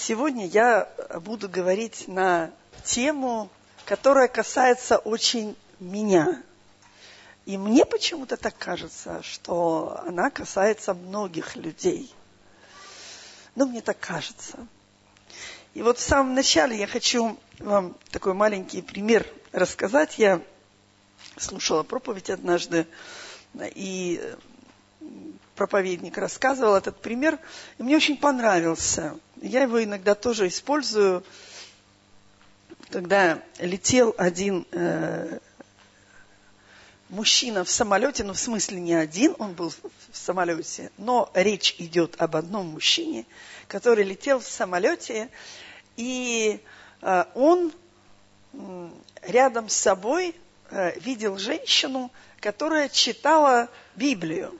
Сегодня я буду говорить на тему, которая касается очень меня. И мне почему-то так кажется, что она касается многих людей. Ну, мне так кажется. И вот в самом начале я хочу вам такой маленький пример рассказать. Я слушала проповедь однажды, и проповедник рассказывал этот пример, и мне очень понравился. Я его иногда тоже использую, когда летел один э, мужчина в самолете, ну в смысле не один, он был в самолете, но речь идет об одном мужчине, который летел в самолете, и э, он э, рядом с собой э, видел женщину, которая читала Библию.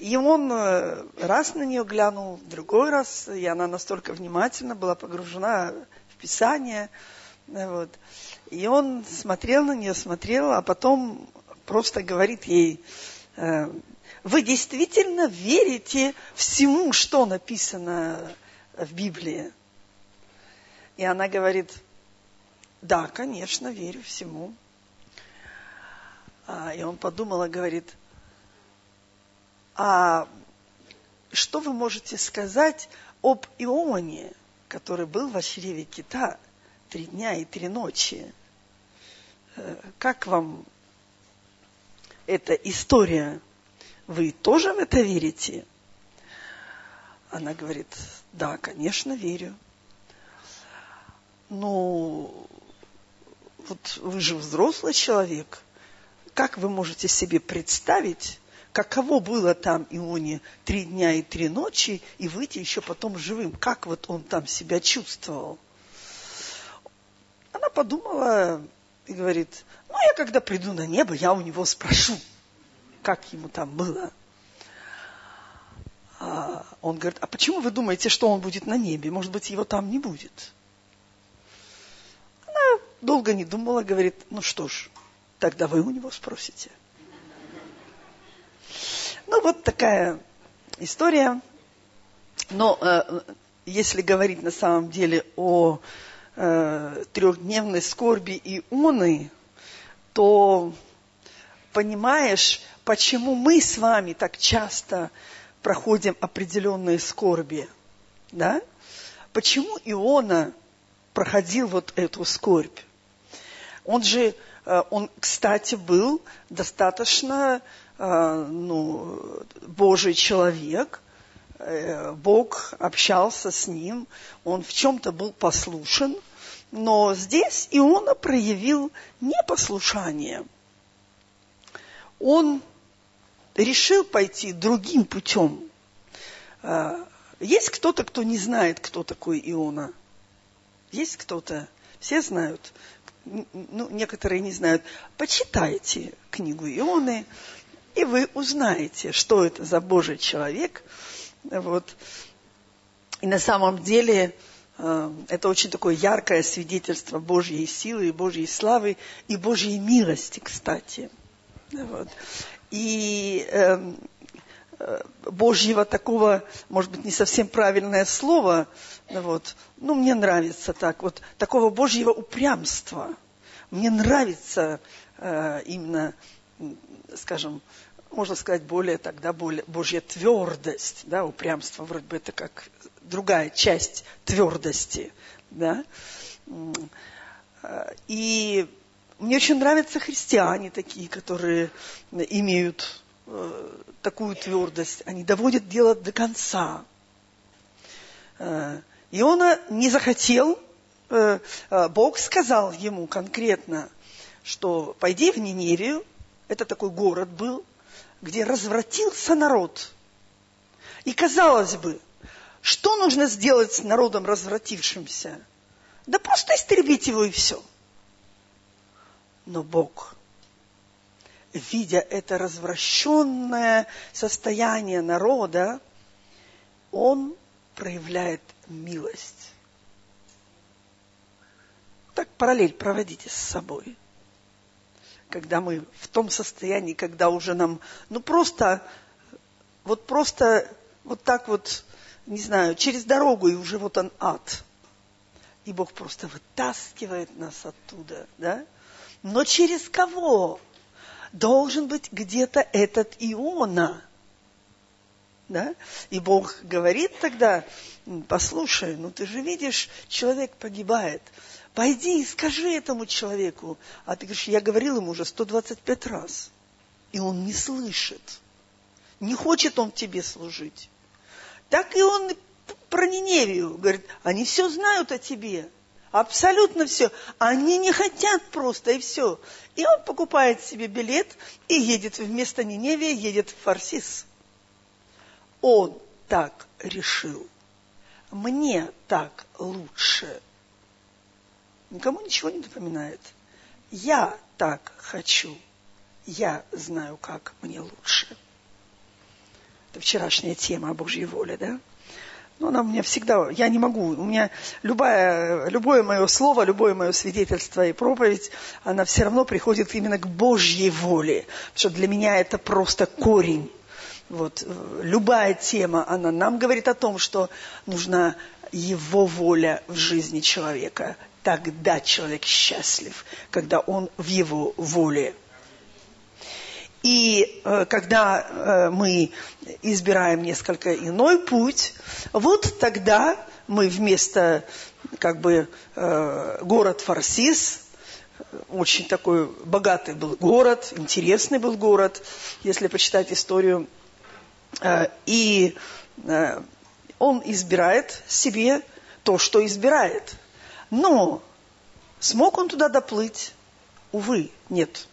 И он э, раз на нее глянул, другой раз, и она настолько внимательно была погружена в Писание. Э, вот. И он смотрел на нее, смотрел, а потом просто говорит ей, э, вы действительно верите всему, что написано в Библии? И она говорит, да, конечно, верю всему. А, и он подумал и говорит, а что вы можете сказать об Ионе, который был в чреве кита три дня и три ночи? Э, как вам эта история? Вы тоже в это верите? Она говорит, да, конечно, верю. Ну, вот вы же взрослый человек. Как вы можете себе представить, каково было там Ионе три дня и три ночи, и выйти еще потом живым. Как вот он там себя чувствовал? Она подумала и говорит, ну, я когда приду на небо, я у него спрошу, как ему там было. А он говорит, а почему вы думаете, что он будет на небе? Может быть, его там не будет? Она долго не думала, говорит, ну что ж, тогда вы у него спросите. Ну, вот такая история. Но э, если говорить на самом деле о э, трехдневной скорби Ионы, то понимаешь, почему мы с вами так часто проходим определенные скорби. Да? Почему Иона проходил вот эту скорбь? Он же, э, он, кстати, был достаточно ну, Божий человек, э, Бог общался с ним, он в чем-то был послушен, но здесь Иона проявил непослушание. Он решил пойти другим путем. Э, есть кто-то, кто не знает, кто такой Иона? Есть кто-то? Все знают. Ну, некоторые не знают. Почитайте книгу Ионы, и вы узнаете, что это за Божий человек. Вот. И на самом деле э, это очень такое яркое свидетельство Божьей силы, Божьей славы и Божьей милости, кстати. Вот. И э, э, Божьего такого, может быть, не совсем правильное слово, вот, ну, мне нравится так, вот, такого Божьего упрямства. Мне нравится э, именно, скажем, можно сказать, более тогда более, Божья твердость, да, упрямство, вроде бы это как другая часть твердости, да. И мне очень нравятся христиане такие, которые имеют э, такую твердость, они доводят дело до конца. Э, и он не захотел, э, Бог сказал ему конкретно, что пойди в Ниневию, это такой город был, где развратился народ. И казалось бы, что нужно сделать с народом развратившимся? Да просто истребить его и все. Но Бог, видя это развращенное состояние народа, Он проявляет милость. Так параллель проводите с собой – когда мы в том состоянии, когда уже нам, ну просто, вот просто вот так вот не знаю, через дорогу, и уже вот он ад. И Бог просто вытаскивает нас оттуда, да? Но через кого? Должен быть где-то этот Иона. Да? И Бог говорит тогда, послушай, ну ты же видишь, человек погибает. Пойди и скажи этому человеку. А ты говоришь, я говорил ему уже 125 раз. И он не слышит. Не хочет он тебе служить. Так и он про Ниневию говорит, они все знают о тебе. Абсолютно все. Они не хотят просто, и все. И он покупает себе билет и едет вместо Ниневии, едет в Фарсис. Он так решил. Мне так лучше. Никому ничего не напоминает. Я так хочу. Я знаю, как мне лучше. Это вчерашняя тема о Божьей воле, да? Но она у меня всегда, я не могу, у меня любое, любое мое слово, любое мое свидетельство и проповедь, она все равно приходит именно к Божьей воле, потому что для меня это просто корень. Вот, любая тема, она нам говорит о том, что нужна его воля в жизни человека. Тогда человек счастлив, когда он в его воле. И э, когда э, мы избираем несколько иной путь, вот тогда мы вместо как бы э, город Фарсис, очень такой богатый был город, интересный был город, если почитать историю, э, и э, он избирает себе то, что избирает. Но смог он туда доплыть? Увы, нет.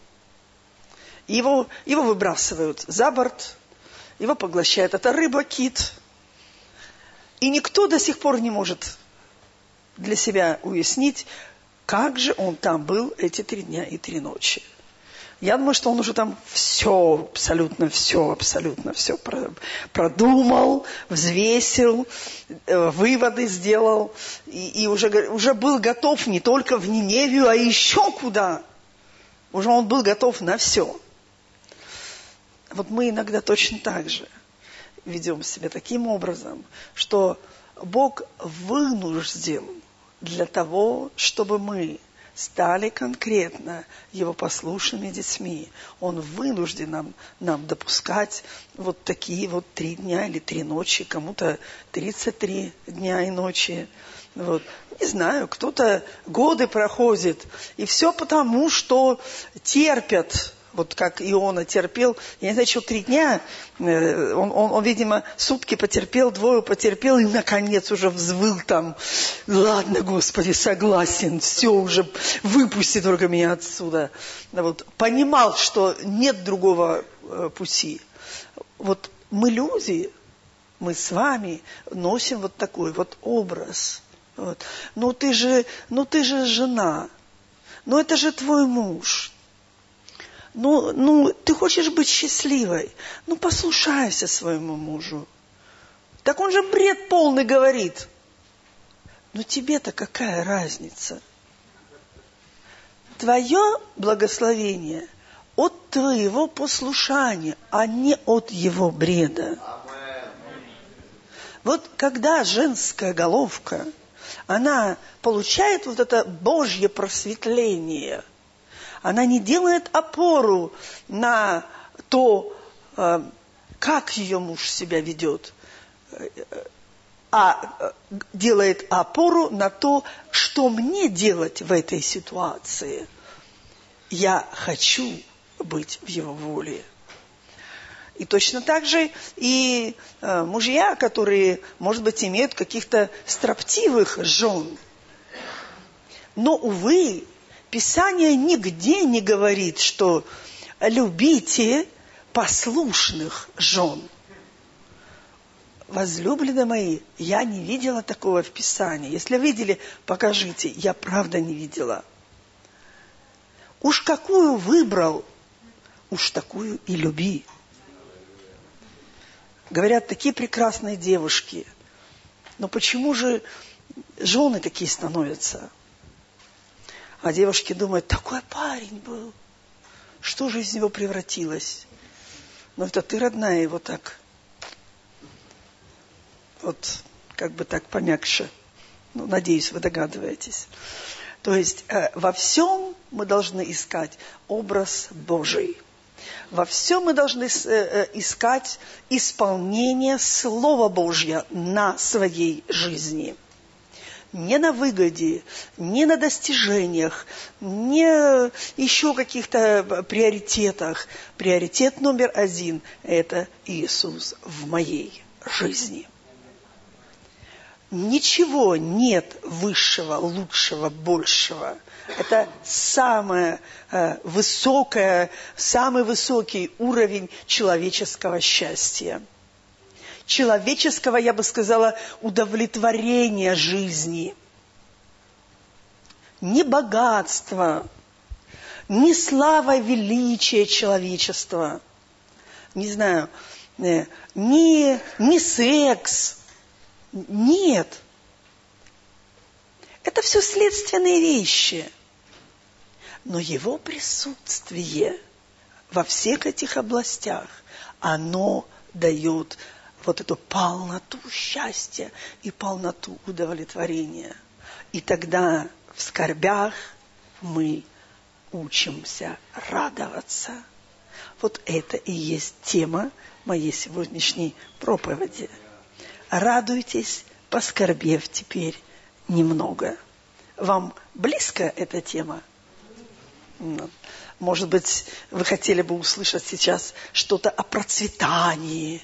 Его, его выбрасывают за борт, его поглощает эта рыба, кит. И никто до сих пор не может для себя уяснить, как же он там был эти три дня и три ночи. Я думаю, что он уже там все, абсолютно все, абсолютно все продумал, взвесил, э, выводы сделал, и, и уже, уже был готов не только в Ниневию, а еще куда. Уже он был готов на все. Вот мы иногда точно так же ведем себя таким образом, что Бог вынужден для того, чтобы мы стали конкретно его послушными детьми. Он вынужден нам, нам допускать вот такие вот три дня или три ночи, кому-то 33 дня и ночи. Вот. Не знаю, кто-то годы проходит. И все потому, что терпят вот как Иона терпел, я не знаю, что три дня, э, он, он, он, видимо, сутки потерпел, двое потерпел, и, наконец, уже взвыл там, ладно, Господи, согласен, все уже, выпусти только меня отсюда. Вот, понимал, что нет другого э, пути. Вот мы люди, мы с вами носим вот такой вот образ. Вот. Ну ты же, ну ты же жена, ну это же твой муж, ну, ну, ты хочешь быть счастливой, ну, послушайся своему мужу. Так он же бред полный говорит. Но тебе-то какая разница? Твое благословение от твоего послушания, а не от его бреда. Вот когда женская головка, она получает вот это Божье просветление – она не делает опору на то, э, как ее муж себя ведет, а э, делает опору на то, что мне делать в этой ситуации. Я хочу быть в его воле. И точно так же и э, мужья, которые, может быть, имеют каких-то строптивых жен. Но, увы, Писание нигде не говорит, что любите послушных жен. Возлюбленные мои, я не видела такого в Писании. Если видели, покажите. Я правда не видела. Уж какую выбрал, уж такую и люби. Говорят, такие прекрасные девушки. Но почему же жены такие становятся? А девушки думают, такой парень был. Что же из него превратилось? Ну, это ты, родная, его так вот как бы так помягче. Ну, надеюсь, вы догадываетесь. То есть э, во всем мы должны искать образ Божий. Во всем мы должны э, э, искать исполнение Слова Божьего на своей жизни. Не на выгоде, не на достижениях, не еще каких-то приоритетах. Приоритет номер один – это Иисус в моей жизни – Ничего нет высшего, лучшего, большего. Это самое э, высокое, самый высокий уровень человеческого счастья. Человеческого, я бы сказала, удовлетворения жизни. Не богатство, не слава величия человечества, не знаю, э, не, не секс – нет. Это все следственные вещи. Но его присутствие во всех этих областях, оно дает вот эту полноту счастья и полноту удовлетворения. И тогда в скорбях мы учимся радоваться. Вот это и есть тема моей сегодняшней проповеди – радуйтесь, поскорбев теперь немного. Вам близка эта тема? Ну, может быть, вы хотели бы услышать сейчас что-то о процветании,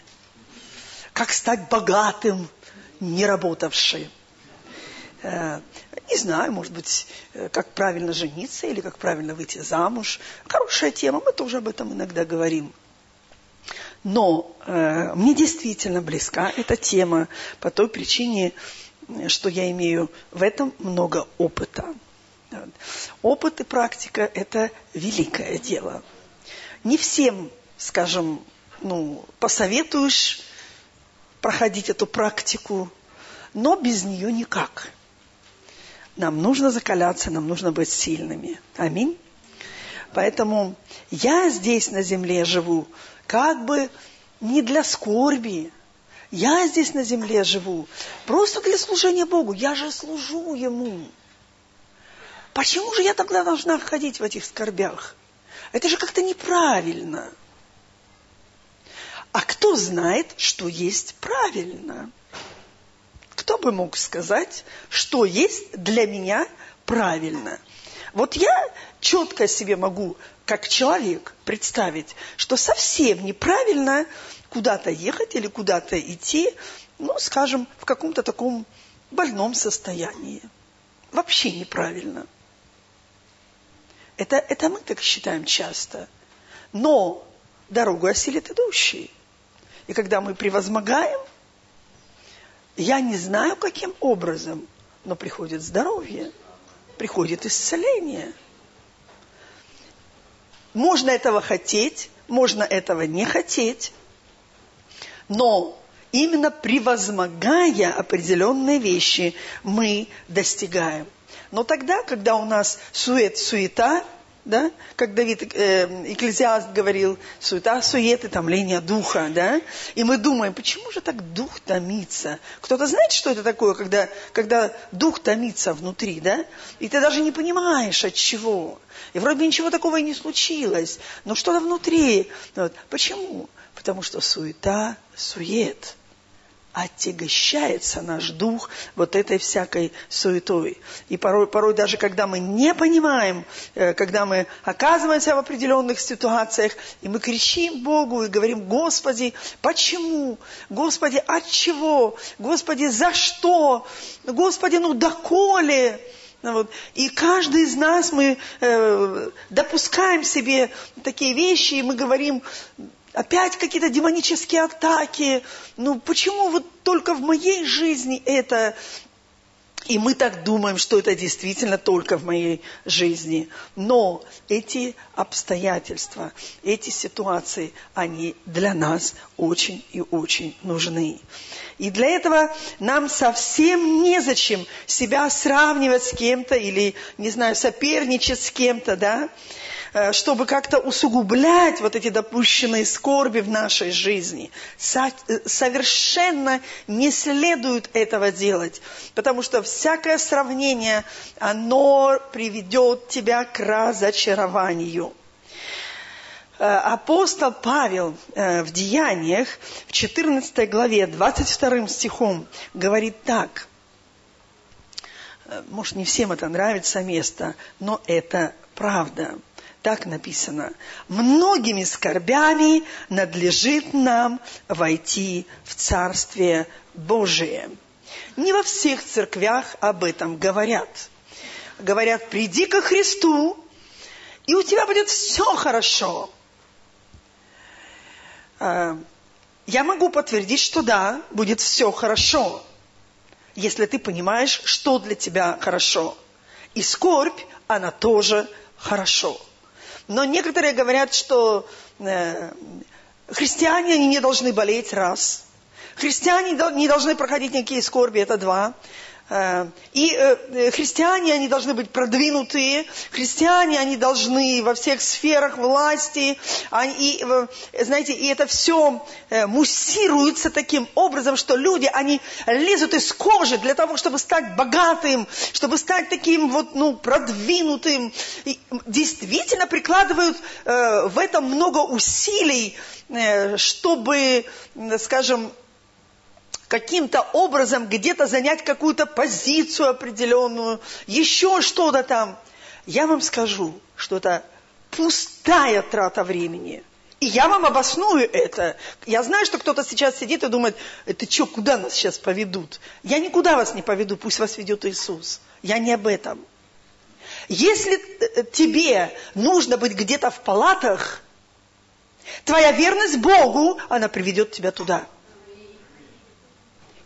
как стать богатым, не работавшим. Э, не знаю, может быть, э, как правильно жениться или как правильно выйти замуж. Хорошая тема, мы тоже об этом иногда говорим. Но э, мне действительно близка эта тема по той причине, что я имею в этом много опыта. Опыт и практика – это великое дело. Не всем, скажем, ну, посоветуешь проходить эту практику, но без нее никак. Нам нужно закаляться, нам нужно быть сильными. Аминь. Поэтому я здесь на земле живу как бы не для скорби. Я здесь на земле живу просто для служения Богу. Я же служу Ему. Почему же я тогда должна ходить в этих скорбях? Это же как-то неправильно. А кто знает, что есть правильно? Кто бы мог сказать, что есть для меня правильно? Вот я четко себе могу как человек представить, что совсем неправильно куда-то ехать или куда-то идти, ну, скажем, в каком-то таком больном состоянии. Вообще неправильно. Это, это мы так считаем часто. Но дорогу осилит идущий. И когда мы превозмогаем, я не знаю, каким образом, но приходит здоровье, приходит исцеление – можно этого хотеть, можно этого не хотеть, но именно превозмогая определенные вещи, мы достигаем. Но тогда, когда у нас сует, суета, да, как Давид э, Экклезиаст говорил, суета, суеты, томление духа, да, и мы думаем, почему же так дух томится? Кто-то знает, что это такое, когда, когда дух томится внутри, да, и ты даже не понимаешь, от чего. И вроде ничего такого и не случилось, но что-то внутри. Вот. Почему? Потому что суета, сует – отягощается наш дух вот этой всякой суетой. И порой, порой даже когда мы не понимаем, э, когда мы оказываемся в определенных ситуациях, и мы кричим Богу и говорим, Господи, почему? Господи, от чего? Господи, за что? Господи, ну доколе? Ну вот. И каждый из нас мы э, допускаем себе такие вещи, и мы говорим, Опять какие-то демонические атаки. Ну почему вот только в моей жизни это И мы так думаем, что это действительно только в моей жизни. Но эти обстоятельства, эти ситуации, они для нас очень и очень нужны. И для этого нам совсем незачем себя сравнивать с кем-то или, не знаю, соперничать с кем-то, да, Э, чтобы как-то усугублять вот эти допущенные скорби в нашей жизни. Э, совершенно не следует этого делать, потому что всякое сравнение, оно приведет тебя к разочарованию. Э, апостол Павел в Деяниях, в 14 главе, 22 стихом, говорит так. Может, не всем это нравится место, но это правда. Так написано. Многими скорбями надлежит нам войти в Царствие Божие. Не во всех церквях об этом говорят. Говорят, приди ко Христу, и у тебя будет все хорошо. А, я могу подтвердить, что да, будет все хорошо, если ты понимаешь, что для тебя хорошо. И скорбь, она тоже хорошо. Но некоторые говорят, что э, христиане они не должны болеть, раз. Христиане не должны проходить никакие скорби, это два. Э, и э, христиане, они должны быть продвинутые, христиане, они должны во всех сферах власти, и, знаете, и это все э, муссируется таким образом, что люди, они лезут из кожи для того, чтобы стать богатым, чтобы стать таким вот, ну, продвинутым, и действительно прикладывают в этом много усилий, чтобы, скажем, каким-то образом где-то занять какую-то позицию определенную, еще что-то там. Я вам скажу, что это пустая трата времени. И я вам обосную это. Я знаю, что кто-то сейчас сидит и думает, это что, куда нас сейчас поведут? Я никуда вас не поведу, пусть вас ведет Иисус. Я не об этом. Если э, тебе нужно быть где-то в палатах, твоя верность Богу, она приведет тебя туда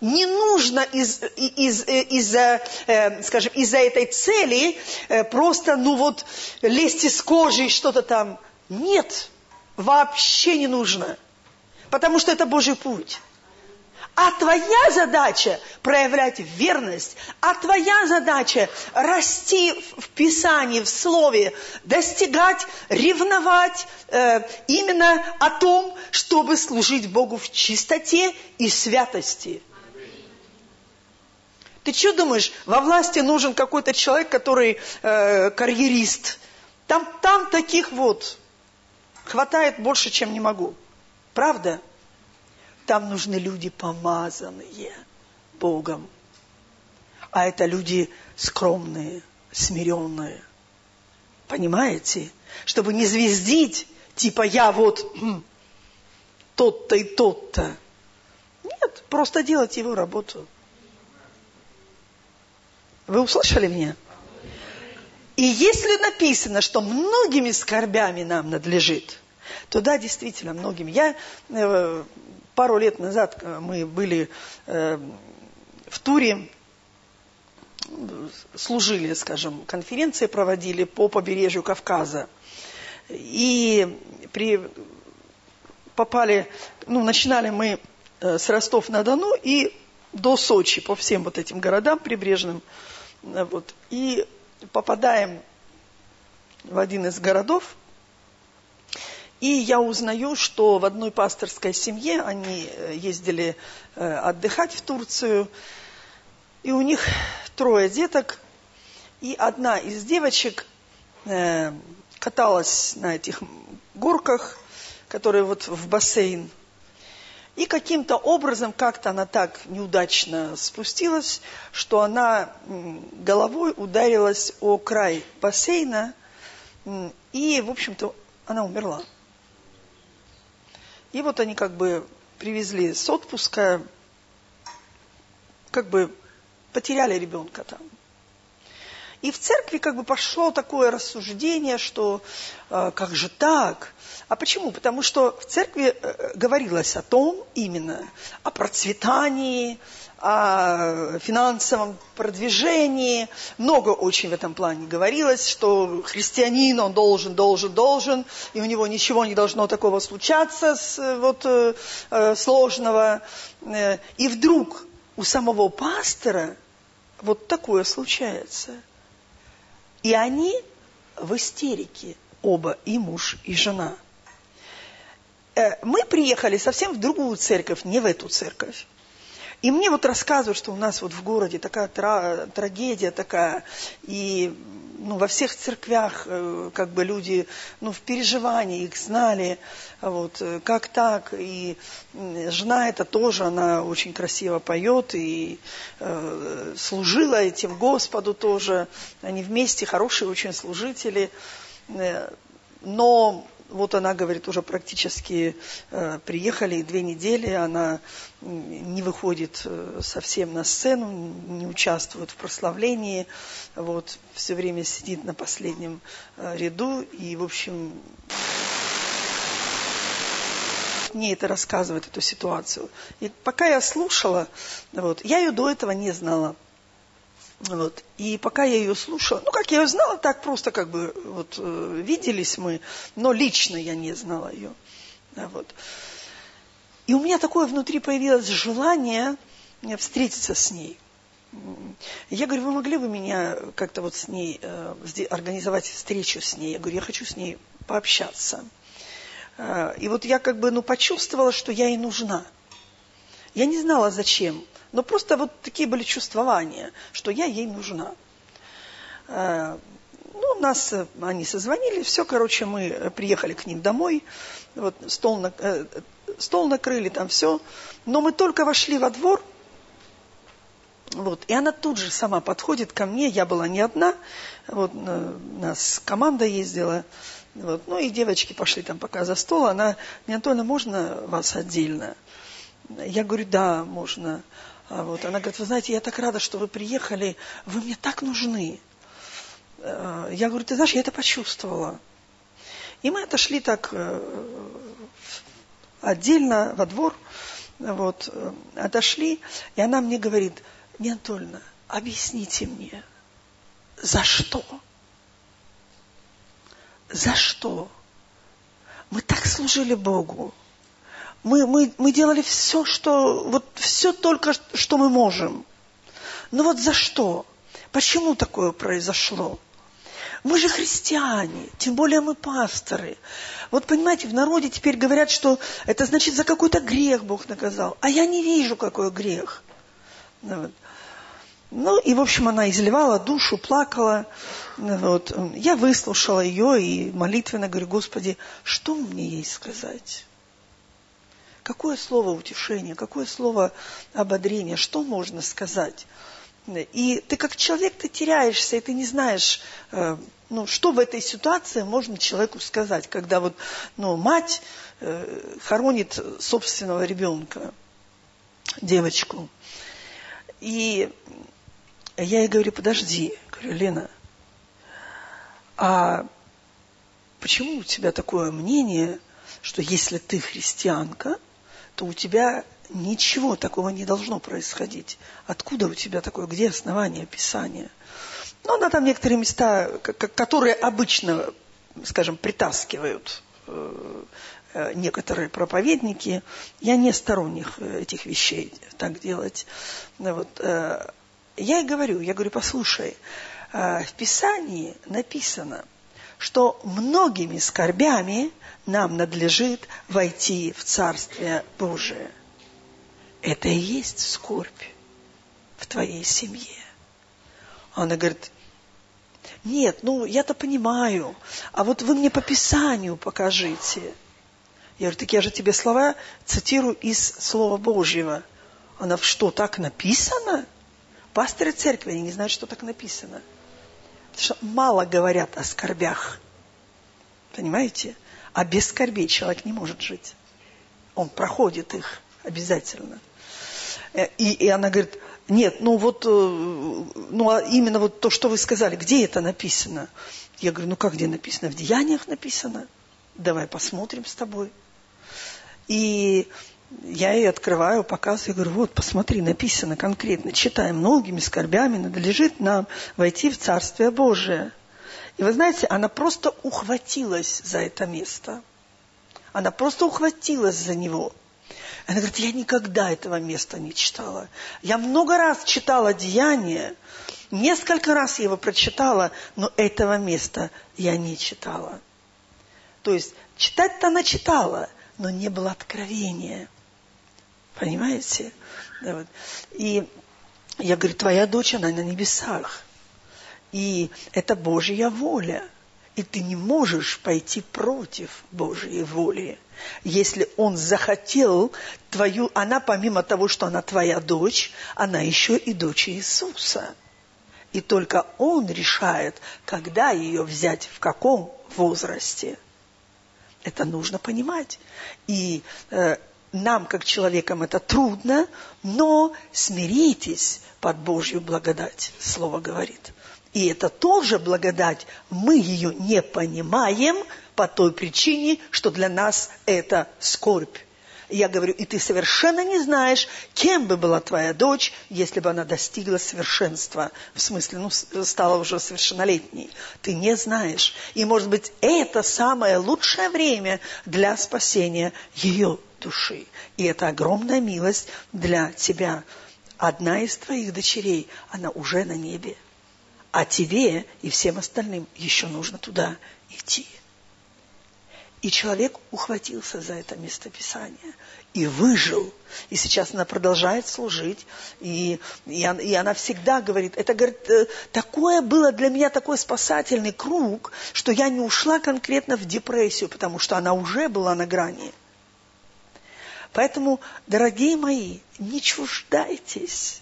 не нужно из, из, из-за, э, скажем, из-за этой цели э, просто, ну вот, лезть из кожи и что-то там. Нет, вообще не нужно. Потому что это Божий путь. А твоя задача проявлять верность, а твоя задача расти в Писании, в Слове, достигать, ревновать э, именно о том, чтобы служить Богу в чистоте и святости. Ты что думаешь, во власти нужен какой-то человек, который э, карьерист? Там, там таких вот хватает больше, чем не могу. Правда? Там нужны люди помазанные Богом. А это люди скромные, смиренные. Понимаете? Чтобы не звездить, типа я вот тот-то и тот-то. Нет, просто делать его работу. Вы услышали меня? И если написано, что многими скорбями нам надлежит, то да, действительно, многими. Я э, пару лет назад э, мы были э, в туре, служили, скажем, конференции проводили по побережью Кавказа. И при, попали, ну, начинали мы с Ростов-на-Дону и до Сочи, по всем вот этим городам прибрежным. Э, вот, и попадаем в один из городов, и я узнаю, что в одной пасторской семье они э, ездили э, отдыхать в Турцию, и у них трое деток, и одна из девочек каталась на этих горках, которые вот в бассейн и каким-то образом как-то она так неудачно спустилась, что она головой ударилась о край бассейна, и, в общем-то, она умерла. И вот они как бы привезли с отпуска, как бы потеряли ребенка там. И в церкви как бы пошло такое рассуждение, что э, как же так? А почему? Потому что в церкви э, говорилось о том именно, о процветании, о финансовом продвижении. Много очень в этом плане говорилось, что христианин, он должен, должен, должен, и у него ничего не должно такого случаться с, вот, э, э сложного. Э, и вдруг у самого пастора вот такое случается. И они в истерике, оба, и муж, и жена. Э, мы приехали совсем в другую церковь, не в эту церковь. И мне вот рассказывают, что у нас вот в городе такая тра- трагедия такая, и ну, во всех церквях э, как бы люди ну, в переживании их знали, вот, э, как так, и жена это тоже, она очень красиво поет и э, служила этим Господу тоже, они вместе хорошие очень служители, э, но вот она говорит, уже практически э, приехали, две недели, она не выходит э, совсем на сцену, не участвует в прославлении, вот, все время сидит на последнем э, ряду, и, в общем, мне это рассказывает, эту ситуацию. И пока я слушала, вот, я ее до этого не знала. Вот. И пока я ее слушала, ну, как я ее знала, так просто как бы вот э, виделись мы, но лично я не знала ее. Да, вот. И у меня такое внутри появилось желание э, встретиться с ней. Я говорю, вы могли бы меня как-то вот с ней, э, организовать встречу с ней? Я говорю, я хочу с ней пообщаться. Э, и вот я как бы, ну, почувствовала, что я ей нужна. Я не знала, зачем. Но просто вот такие были чувствования, что я ей нужна. Э, ну, нас, э, они созвонили, все, короче, мы приехали к ним домой, вот стол, на, э, стол накрыли, там все. Но мы только вошли во двор, вот, и она тут же сама подходит ко мне, я была не одна, вот, нас команда ездила, вот, ну и девочки пошли там пока за стол, она, мне, Антона, можно вас отдельно? Я говорю, да, можно. А вот, она говорит, вы знаете, я так рада, что вы приехали, вы мне так нужны. Э, я говорю, ты знаешь, я это почувствовала. И мы отошли так э, отдельно во двор, вот, э, отошли, и она мне говорит, не Анатольевна, объясните мне, за что? За что? Мы так служили Богу мы, мы, мы делали все, что, вот все только, что мы можем. Но вот за что? Почему такое произошло? Мы же христиане, тем более мы пасторы. Вот понимаете, в народе теперь говорят, что это значит за какой-то грех Бог наказал. А я не вижу, какой грех. Ну, ну и, в общем, она изливала душу, плакала. Вот. Я выслушала ее и молитвенно говорю, Господи, что мне ей сказать? Какое слово утешения, какое слово ободрения, что можно сказать? И ты как человек, ты теряешься, и ты не знаешь, э, ну, что в этой ситуации можно человеку сказать, когда вот, ну, мать э, хоронит собственного ребенка, девочку. И я ей говорю, подожди, говорю, Лена, а почему у тебя такое мнение, что если ты христианка, то у тебя ничего такого не должно происходить. Откуда у тебя такое, где основание Писания? Ну, она там некоторые места, которые обычно, скажем, притаскивают э, э, некоторые проповедники. Я не сторонник этих вещей так делать. Вот. Э, я и говорю, я говорю, послушай, в Писании написано, что многими скорбями нам надлежит войти в Царствие Божие. Это и есть скорбь в твоей семье. Она говорит, нет, ну я-то понимаю, а вот вы мне по Писанию покажите. Я говорю, так я же тебе слова цитирую из Слова Божьего. Она, что, так написано? Пасторы церкви, они не знают, что так написано. Что мало говорят о скорбях. Понимаете? А без скорбей человек не может жить. Он проходит их обязательно. Э, и, и она говорит, нет, ну вот, э, ну а именно вот то, что вы сказали, где это написано? Я говорю, ну как где написано? В Деяниях написано. Давай посмотрим с тобой. И я ей открываю, показываю, говорю, вот, посмотри, написано конкретно, читаем, многими скорбями надлежит нам войти в Царствие Божие. И вы знаете, она просто ухватилась за это место. Она просто ухватилась за него. Она говорит, я никогда этого места не читала. Я много раз читала Деяния, несколько раз его прочитала, но этого места я не читала. То есть читать-то она читала, но не было откровения. Понимаете? Да, вот. И я говорю, твоя дочь, она на небесах. И это Божья воля. И ты не можешь пойти против Божьей воли. Если Он захотел твою... Она, помимо того, что она твоя дочь, она еще и дочь Иисуса. И только Он решает, когда ее взять, в каком возрасте. Это нужно понимать. И э, нам, как человекам, это трудно, но смиритесь под Божью благодать, Слово говорит. И это тоже благодать. Мы ее не понимаем по той причине, что для нас это скорбь. Я говорю, и ты совершенно не знаешь, кем бы была твоя дочь, если бы она достигла совершенства. В смысле, ну, стала уже совершеннолетней. Ты не знаешь. И, может быть, это самое лучшее время для спасения ее души. И это огромная милость для тебя. Одна из твоих дочерей, она уже на небе. А тебе и всем остальным еще нужно туда идти. И человек ухватился за это местописание и выжил. И сейчас она продолжает служить. И, и, она, и она всегда говорит, это говорит, э, такое было для меня такой спасательный круг, что я не ушла конкретно в депрессию, потому что она уже была на грани. Поэтому, дорогие мои, не чуждайтесь,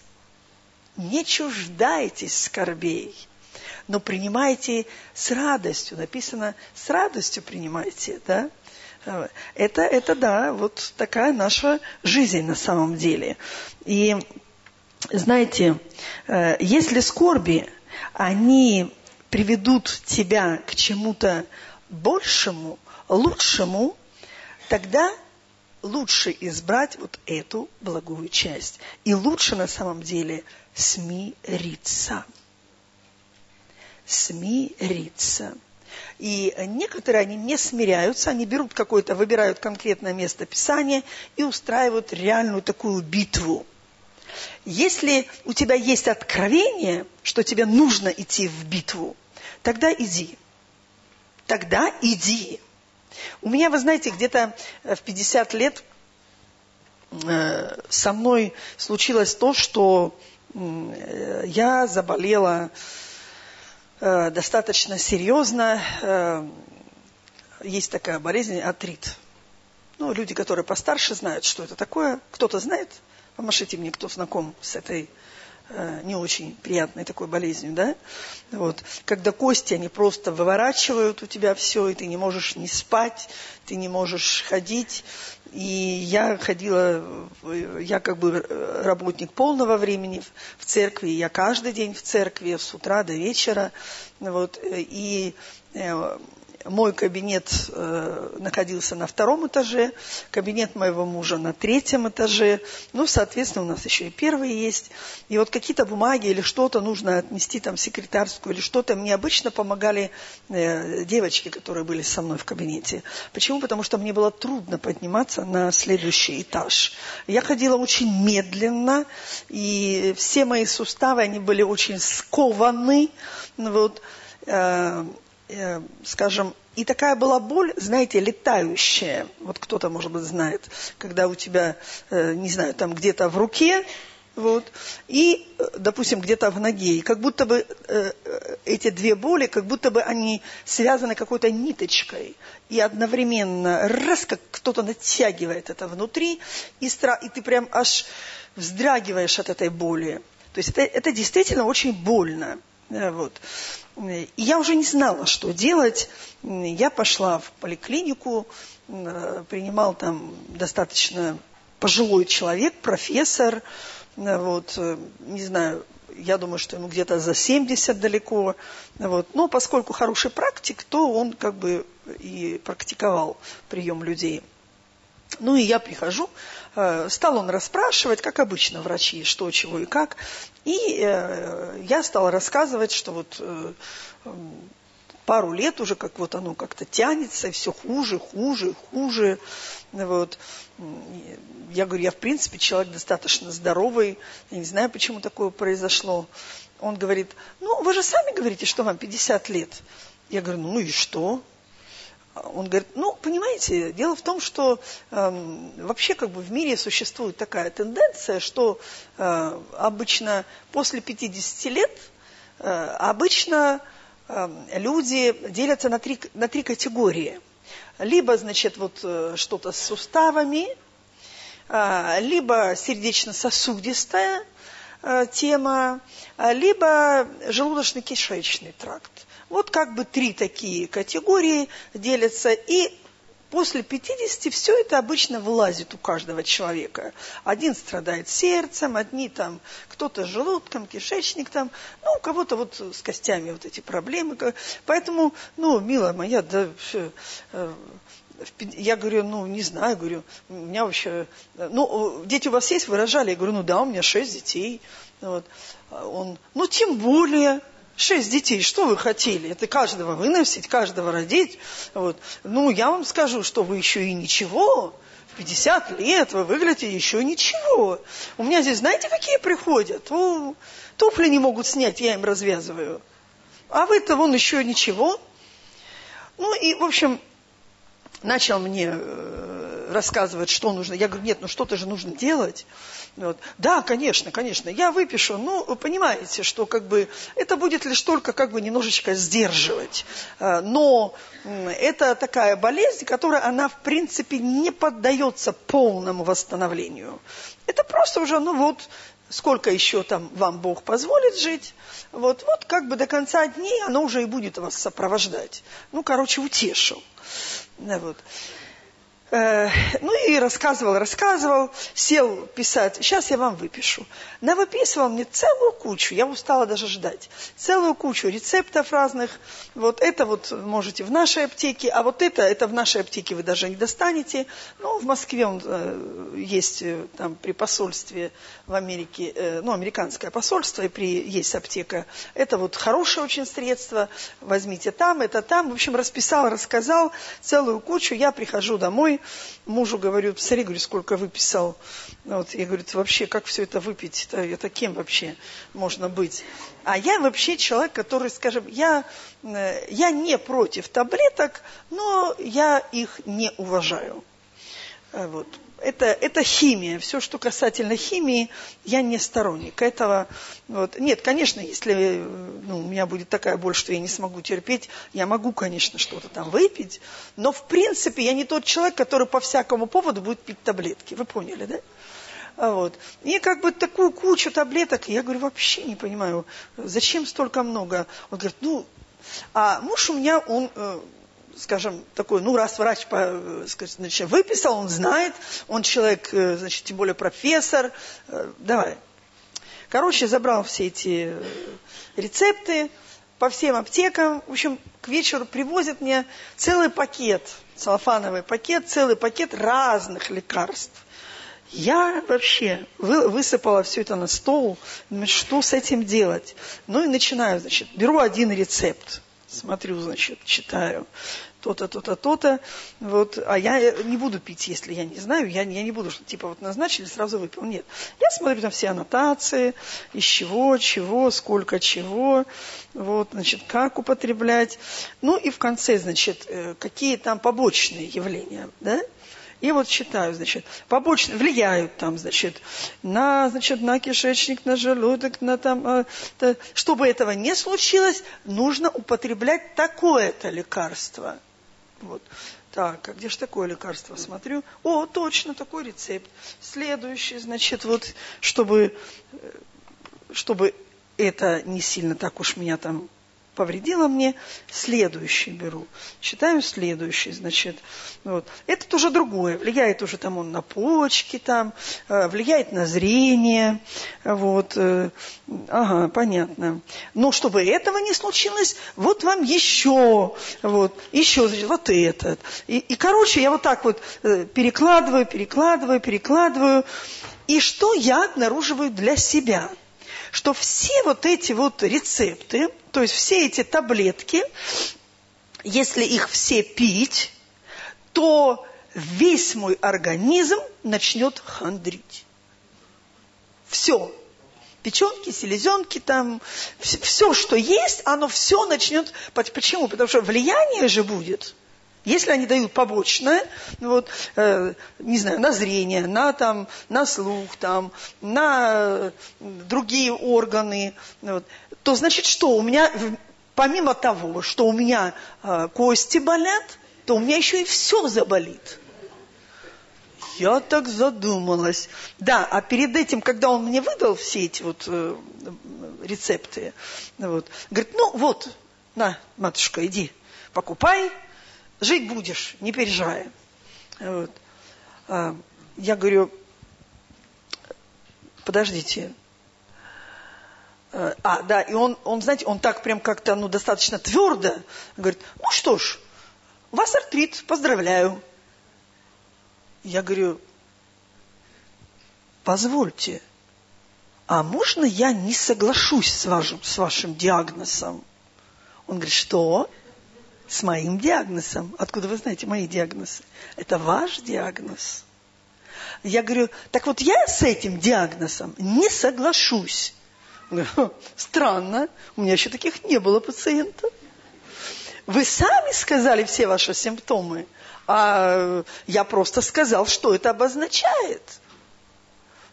не чуждайтесь скорбей, но принимайте с радостью. Написано, с радостью принимайте, да? Это, это да, вот такая наша жизнь на самом деле. И знаете, э, если скорби, они приведут тебя к чему-то большему, лучшему, тогда лучше избрать вот эту благую часть. И лучше на самом деле смириться. Смириться. И некоторые, они не смиряются, они берут какое-то, выбирают конкретное место Писания и устраивают реальную такую битву. Если у тебя есть откровение, что тебе нужно идти в битву, тогда иди. Тогда иди. У меня, вы знаете, где-то э, в 50 лет э, со мной случилось то, что э, я заболела достаточно серьезно. Есть такая болезнь, артрит. Ну, люди, которые постарше, знают, что это такое. Кто-то знает? Помашите мне, кто знаком с этой не очень приятной такой болезнью, да, вот, когда кости, они просто выворачивают у тебя все, и ты не можешь не спать, ты не можешь ходить, и я ходила, я как бы работник полного времени в церкви, я каждый день в церкви с утра до вечера, вот, и э, мой кабинет э, находился на втором этаже, кабинет моего мужа на третьем этаже. Ну, соответственно, у нас еще и первый есть. И вот какие-то бумаги или что-то нужно отнести там секретарскую или что-то. Мне обычно помогали э, девочки, которые были со мной в кабинете. Почему? Потому что мне было трудно подниматься на следующий этаж. Я ходила очень медленно, и все мои суставы, они были очень скованы. Вот, э, Э, скажем, и такая была боль, знаете, летающая. Вот кто-то, может быть, знает, когда у тебя, э, не знаю, там где-то в руке, вот, и, э, допустим, где-то в ноге. И как будто бы эти две боли, как будто бы они связаны какой-то ниточкой. И одновременно раз, как кто-то натягивает это внутри, и, стра... и ты прям аж вздрагиваешь от этой боли. То есть это, это действительно очень больно. Вот. И я уже не знала, что делать. Я пошла в поликлинику, принимал там достаточно пожилой человек, профессор, вот, не знаю, я думаю, что ему где-то за 70 далеко. Вот. Но поскольку хороший практик, то он как бы и практиковал прием людей. Ну и я прихожу, стал он расспрашивать, как обычно врачи, что, чего и как. И э, я стала рассказывать, что вот э, пару лет уже, как вот оно как-то тянется, все хуже, хуже, хуже. Вот. Я говорю, я в принципе человек достаточно здоровый, я не знаю, почему такое произошло. Он говорит, ну, вы же сами говорите, что вам 50 лет. Я говорю, ну и что? Он говорит, ну, понимаете, дело в том, что э, вообще как бы в мире существует такая тенденция, что э, обычно после 50 лет э, обычно Эм, люди делятся на три, на три категории. Либо, значит, вот э, что-то с суставами, э, либо сердечно-сосудистая э, тема, либо желудочно-кишечный тракт. Вот как бы три такие категории делятся. И После 50 все это обычно вылазит у каждого человека. Один страдает сердцем, одни там, кто-то желудком, кишечник там, ну, у кого-то вот с костями вот эти проблемы. Поэтому, ну, милая моя, да, все, э, я говорю, ну, не знаю, говорю, у меня вообще, ну, дети у вас есть, выражали? Я говорю, ну да, у меня шесть детей. Вот. Он, ну, тем более, Шесть детей, что вы хотели? Это каждого выносить, каждого родить. Вот. Ну, я вам скажу, что вы еще и ничего. В 50 лет вы выглядите еще ничего. У меня здесь, знаете, какие приходят? О, туфли не могут снять, я им развязываю. А вы-то вон еще ничего. Ну и, в общем, начал мне рассказывать, что нужно. Я говорю, нет, ну что-то же нужно делать. Вот. Да, конечно, конечно, я выпишу. Ну, вы понимаете, что как бы это будет лишь только как бы немножечко сдерживать. Э, но это такая болезнь, которая, она в принципе не поддается полному восстановлению. Это просто уже, ну вот, сколько еще там вам Бог позволит жить, вот, вот как бы до конца дней оно уже и будет вас сопровождать. Ну, короче, утешил. Вот. Э, ну и рассказывал, рассказывал, сел писать. Сейчас я вам выпишу. Навыписывал мне целую кучу, я устала даже ждать, целую кучу рецептов разных. Вот это вот можете в нашей аптеке, а вот это, это в нашей аптеке вы даже не достанете. Ну, в Москве он э, есть э, там при посольстве в Америке, э, ну, американское посольство, и при, есть аптека. Это вот хорошее очень средство, возьмите там, это там. В общем, расписал, рассказал целую кучу. Я прихожу домой, мужу говорю, посмотри, говорю, сколько выписал. Вот, я говорю, вообще, как все это выпить? Это, это кем вообще можно быть? А я вообще человек, который, скажем, я, э, я не против таблеток, но я их не уважаю. Э, вот это, это химия. Все, что касательно химии, я не сторонник этого. Вот. Нет, конечно, если ну, у меня будет такая боль, что я не смогу терпеть, я могу, конечно, что-то там выпить, но в принципе я не тот человек, который по всякому поводу будет пить таблетки. Вы поняли, да? А вот. И как бы такую кучу таблеток, я говорю, вообще не понимаю, зачем столько много? Он говорит, ну, а муж у меня, он э, скажем, такой, ну, раз врач скажем, значит, выписал, он знает, он человек, э, значит, тем более профессор, э, давай. Короче, забрал все эти э, рецепты по всем аптекам. В общем, к вечеру привозят мне целый пакет, целлофановый пакет, целый пакет разных лекарств. Я вообще высыпала все это на стол, что с этим делать. Ну и начинаю, значит, беру один рецепт смотрю, значит, читаю то-то, то-то, то-то, вот, а я не буду пить, если я не знаю, я, я не буду, что типа вот назначили, сразу выпил, нет. Я смотрю там все аннотации, из чего, чего, сколько чего, вот, значит, как употреблять, ну и в конце, значит, э, какие там побочные явления, да, и вот считаю, значит, побочно влияют там, значит, на, значит, на кишечник, на желудок, на там, э, то, чтобы этого не случилось, нужно употреблять такое-то лекарство. Вот. Так, а где же такое лекарство? Смотрю. О, точно, такой рецепт. Следующий, значит, вот, чтобы, э, чтобы это не сильно так уж меня там повредило мне, следующий беру. Читаю следующий, значит. Вот. Это тоже другое. Влияет уже там он на почки, там, э, влияет на зрение. Вот. Э, ага, понятно. Но чтобы этого не случилось, вот вам еще, вот, еще, значит, вот этот. И, и, короче, я вот так вот э, перекладываю, перекладываю, перекладываю. И что я обнаруживаю для себя – что все вот эти вот рецепты, то есть все эти таблетки, если их все пить, то весь мой организм начнет хандрить. Все. Печенки, селезенки, там, все, что есть, оно все начнет... Почему? Потому что влияние же будет – если они дают побочное, вот, э, не знаю, на зрение, на, там, на слух, там, на другие органы, вот, то значит что? У меня, помимо того, что у меня э, кости болят, то у меня еще и все заболит. Я так задумалась. Да, а перед этим, когда он мне выдал все эти вот э, рецепты, вот, говорит, ну вот, на, матушка, иди, покупай, жить будешь, не переживай. Вот. А, я говорю, подождите. А, а, да, и он, он, знаете, он так прям как-то, ну, достаточно твердо говорит, ну что ж, у вас артрит, поздравляю. Я говорю, позвольте, а можно я не соглашусь с вашим, с вашим диагнозом? Он говорит, что? С моим диагнозом. Откуда вы знаете мои диагнозы? Это ваш диагноз. Я говорю, так вот я с этим диагнозом не соглашусь. Странно, у меня еще таких не было пациентов. Вы сами сказали все ваши симптомы, а я просто сказал, что это обозначает.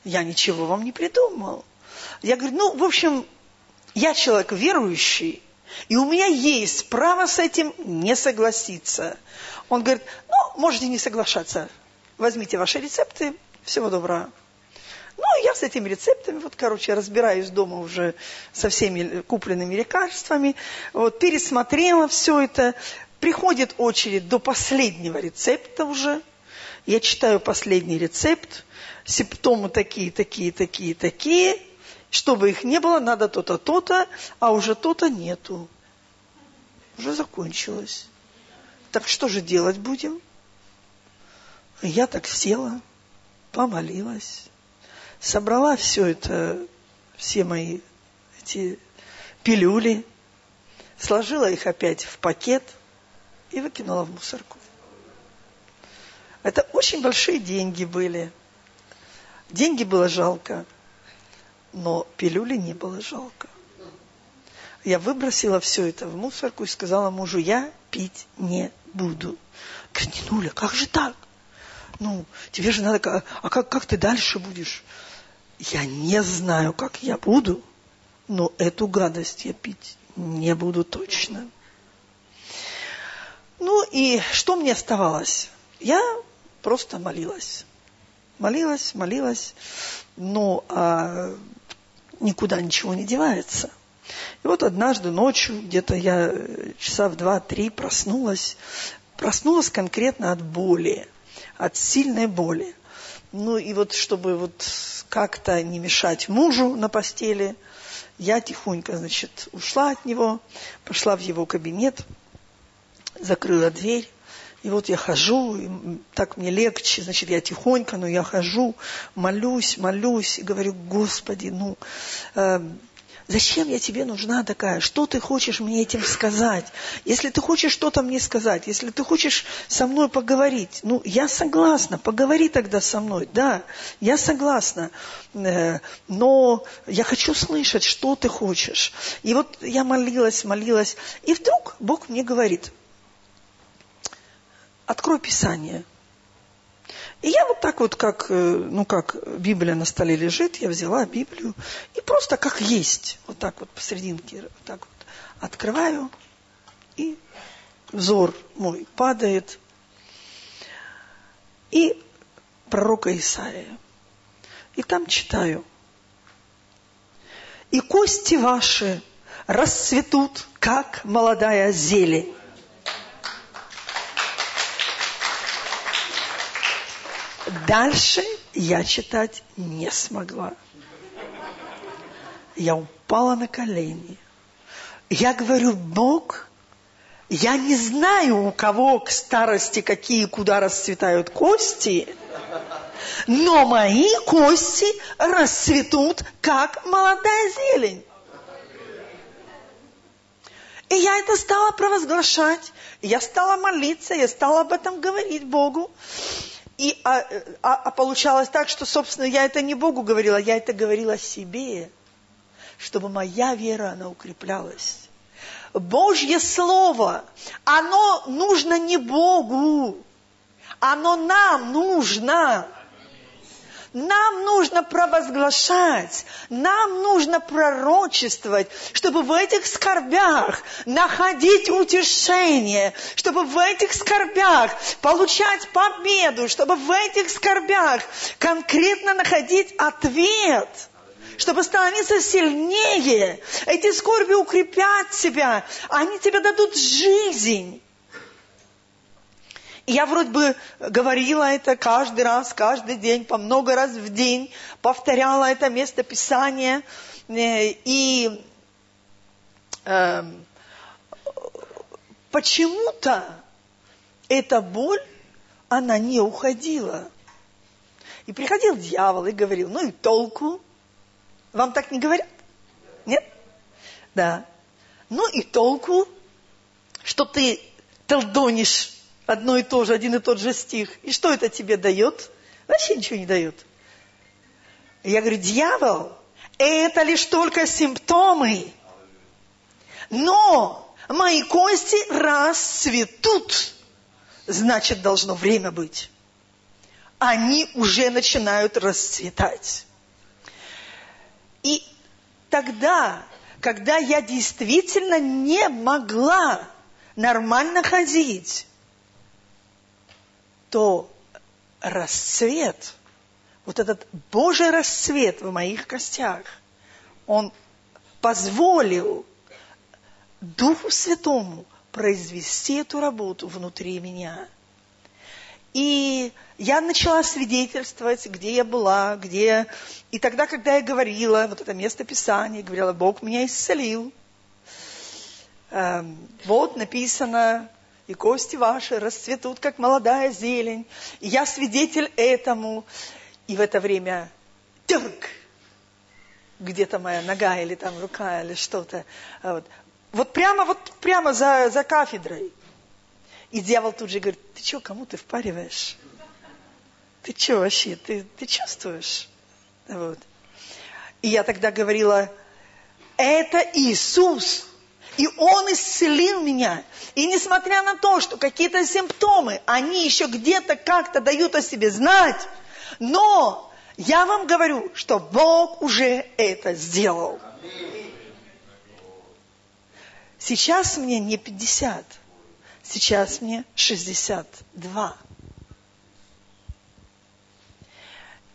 Я ничего вам не придумал. Я говорю, ну, в общем, я человек верующий, и у меня есть право с этим не согласиться. Он говорит, ну, можете не соглашаться. Возьмите ваши рецепты. Всего доброго. Ну, я с этими рецептами, вот, короче, разбираюсь дома уже со всеми купленными лекарствами. Вот, пересмотрела все это. Приходит очередь до последнего рецепта уже. Я читаю последний рецепт. Симптомы такие, такие, такие, такие. Чтобы их не было, надо то-то, то-то, а уже то-то нету. Уже закончилось. Так что же делать будем? Я так села, помолилась, собрала все это, все мои эти пилюли, сложила их опять в пакет и выкинула в мусорку. Это очень большие деньги были. Деньги было жалко но пилюли не было жалко. Я выбросила все это в мусорку и сказала мужу, я пить не буду. Говорит, Нуля, как же так? Ну, тебе же надо... А как, как ты дальше будешь? Я не знаю, как я буду, но эту гадость я пить не буду точно. Ну и что мне оставалось? Я просто молилась. Молилась, молилась. Но а, никуда ничего не девается. И вот однажды ночью, где-то я э, часа в два-три проснулась, проснулась конкретно от боли, от сильной боли. Ну и вот, чтобы вот как-то не мешать мужу на постели, я тихонько, значит, ушла от него, пошла в его кабинет, закрыла дверь, и вот я хожу, и так мне легче, значит, я тихонько, но я хожу, молюсь, молюсь, и говорю, Господи, ну, э, зачем я тебе нужна такая? Что ты хочешь мне этим сказать? Если ты хочешь что-то мне сказать, если ты хочешь со мной поговорить, ну, я согласна, поговори тогда со мной, да, я согласна, э, но я хочу слышать, что ты хочешь. И вот я молилась, молилась, и вдруг Бог мне говорит – открой Писание. И я вот так вот, как, э, ну, как Библия на столе лежит, я взяла Библию и просто как есть, вот так вот посерединке, вот так вот открываю, и взор мой падает. И пророка Исаия. И там читаю. И кости ваши расцветут, как молодая зелень. Дальше я читать не смогла. Я упала на колени. Я говорю, Бог, я не знаю, у кого к старости какие, куда расцветают кости, но мои кости расцветут, как молодая зелень. И я это стала провозглашать. Я стала молиться, я стала об этом говорить Богу. И, а, а, а получалось так, что, собственно, я это не Богу говорила, я это говорила себе, чтобы моя вера, она укреплялась. Божье Слово, оно нужно не Богу, оно нам нужно. Нам нужно провозглашать, нам нужно пророчествовать, чтобы в этих скорбях находить утешение, чтобы в этих скорбях получать победу, чтобы в этих скорбях конкретно находить ответ – чтобы становиться сильнее. Эти скорби укрепят тебя, они тебе дадут жизнь. Я вроде бы говорила это каждый раз, каждый день, по много раз в день, повторяла это место Писания. Э, и э, почему-то эта боль, она не уходила. И приходил дьявол и говорил, ну и толку, вам так не говорят? Нет? Да. Ну и толку, что ты толдонишь одно и то же, один и тот же стих. И что это тебе дает? Вообще ничего не дает. Я говорю, дьявол, это лишь только симптомы. Но мои кости расцветут. Значит, должно время быть. Они уже начинают расцветать. И тогда, когда я действительно не могла нормально ходить, то расцвет, вот этот Божий расцвет в моих костях, он позволил Духу Святому произвести эту работу внутри меня – и я начала свидетельствовать, где я была, где... И тогда, когда я говорила, вот это место Писания, говорила, Бог меня исцелил. Эм, вот написано, и кости ваши расцветут, как молодая зелень. И я свидетель этому. И в это время тюрк, где-то моя нога или там рука или что-то. Вот, вот прямо, вот прямо за, за кафедрой. И дьявол тут же говорит, ты что, кому ты впариваешь? Ты что вообще, ты, ты чувствуешь? Вот. И я тогда говорила, это Иисус. И Он исцелил меня. И несмотря на то, что какие-то симптомы, они еще где-то как-то дают о себе знать, но я вам говорю, что Бог уже это сделал. Сейчас мне не 50, Сейчас мне 62.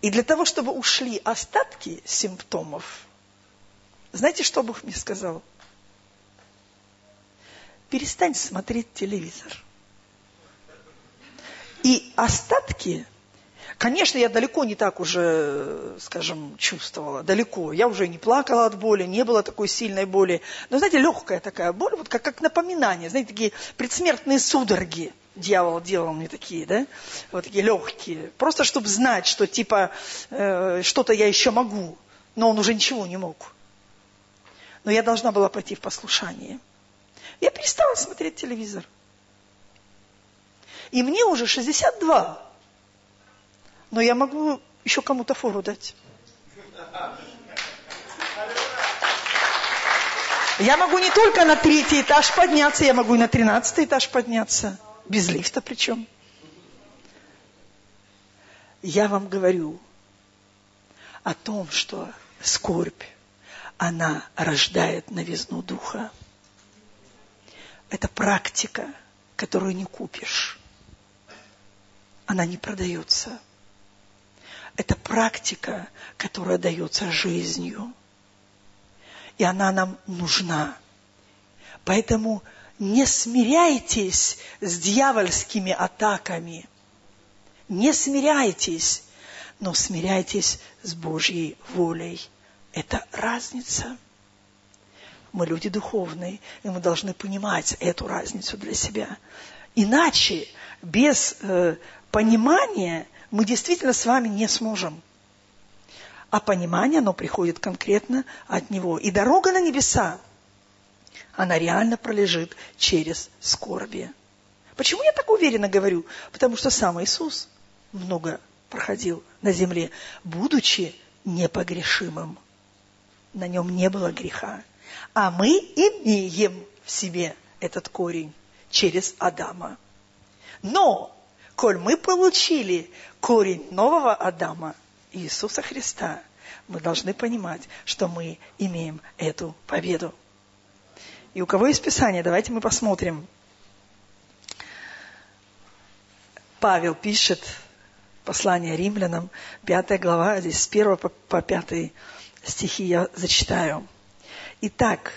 И для того, чтобы ушли остатки симптомов, знаете, что Бог мне сказал? Перестань смотреть телевизор. И остатки Конечно, я далеко не так уже, скажем, чувствовала, далеко. Я уже не плакала от боли, не было такой сильной боли. Но, знаете, легкая такая боль, вот как, как напоминание, знаете, такие предсмертные судороги. Дьявол делал мне такие, да, вот такие легкие. Просто чтобы знать, что типа э, что-то я еще могу, но он уже ничего не мог. Но я должна была пойти в послушание. Я перестала смотреть телевизор. И мне уже 62 но я могу еще кому-то фору дать. Я могу не только на третий этаж подняться, я могу и на тринадцатый этаж подняться. Без лифта причем. Я вам говорю о том, что скорбь, она рождает новизну духа. Это практика, которую не купишь. Она не продается. Это практика, которая дается жизнью. и она нам нужна. Поэтому не смиряйтесь с дьявольскими атаками. Не смиряйтесь, но смиряйтесь с Божьей волей. Это разница. Мы люди духовные, и мы должны понимать эту разницу для себя. Иначе, без э, понимания, мы действительно с вами не сможем. А понимание, оно приходит конкретно от Него. И дорога на небеса, она реально пролежит через скорби. Почему я так уверенно говорю? Потому что сам Иисус много проходил на земле, будучи непогрешимым. На нем не было греха. А мы имеем в себе этот корень через Адама. Но, коль мы получили корень нового Адама, Иисуса Христа, мы должны понимать, что мы имеем эту победу. И у кого есть Писание, давайте мы посмотрим. Павел пишет послание римлянам, пятая глава, здесь с первого по, по пятый стихи я зачитаю. Итак,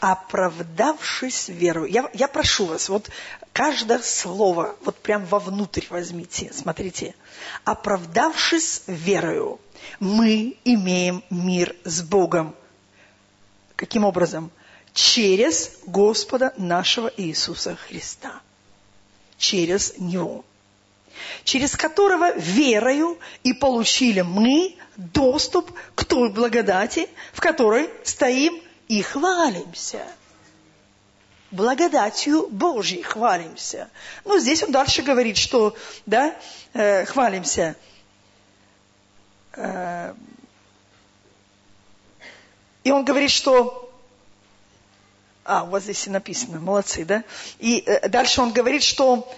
оправдавшись верою. Я, я прошу вас, вот каждое слово, вот прям вовнутрь возьмите, смотрите. Оправдавшись верою, мы имеем мир с Богом. Каким образом? через Господа нашего Иисуса Христа. Через Него. Через которого верою и получили мы доступ к той благодати, в которой стоим и хвалимся. Благодатью Божьей хвалимся. Ну, здесь он дальше говорит, что, да, э, хвалимся. Э, и он говорит, что а, у вас здесь и написано, молодцы, да? И э, дальше он говорит, что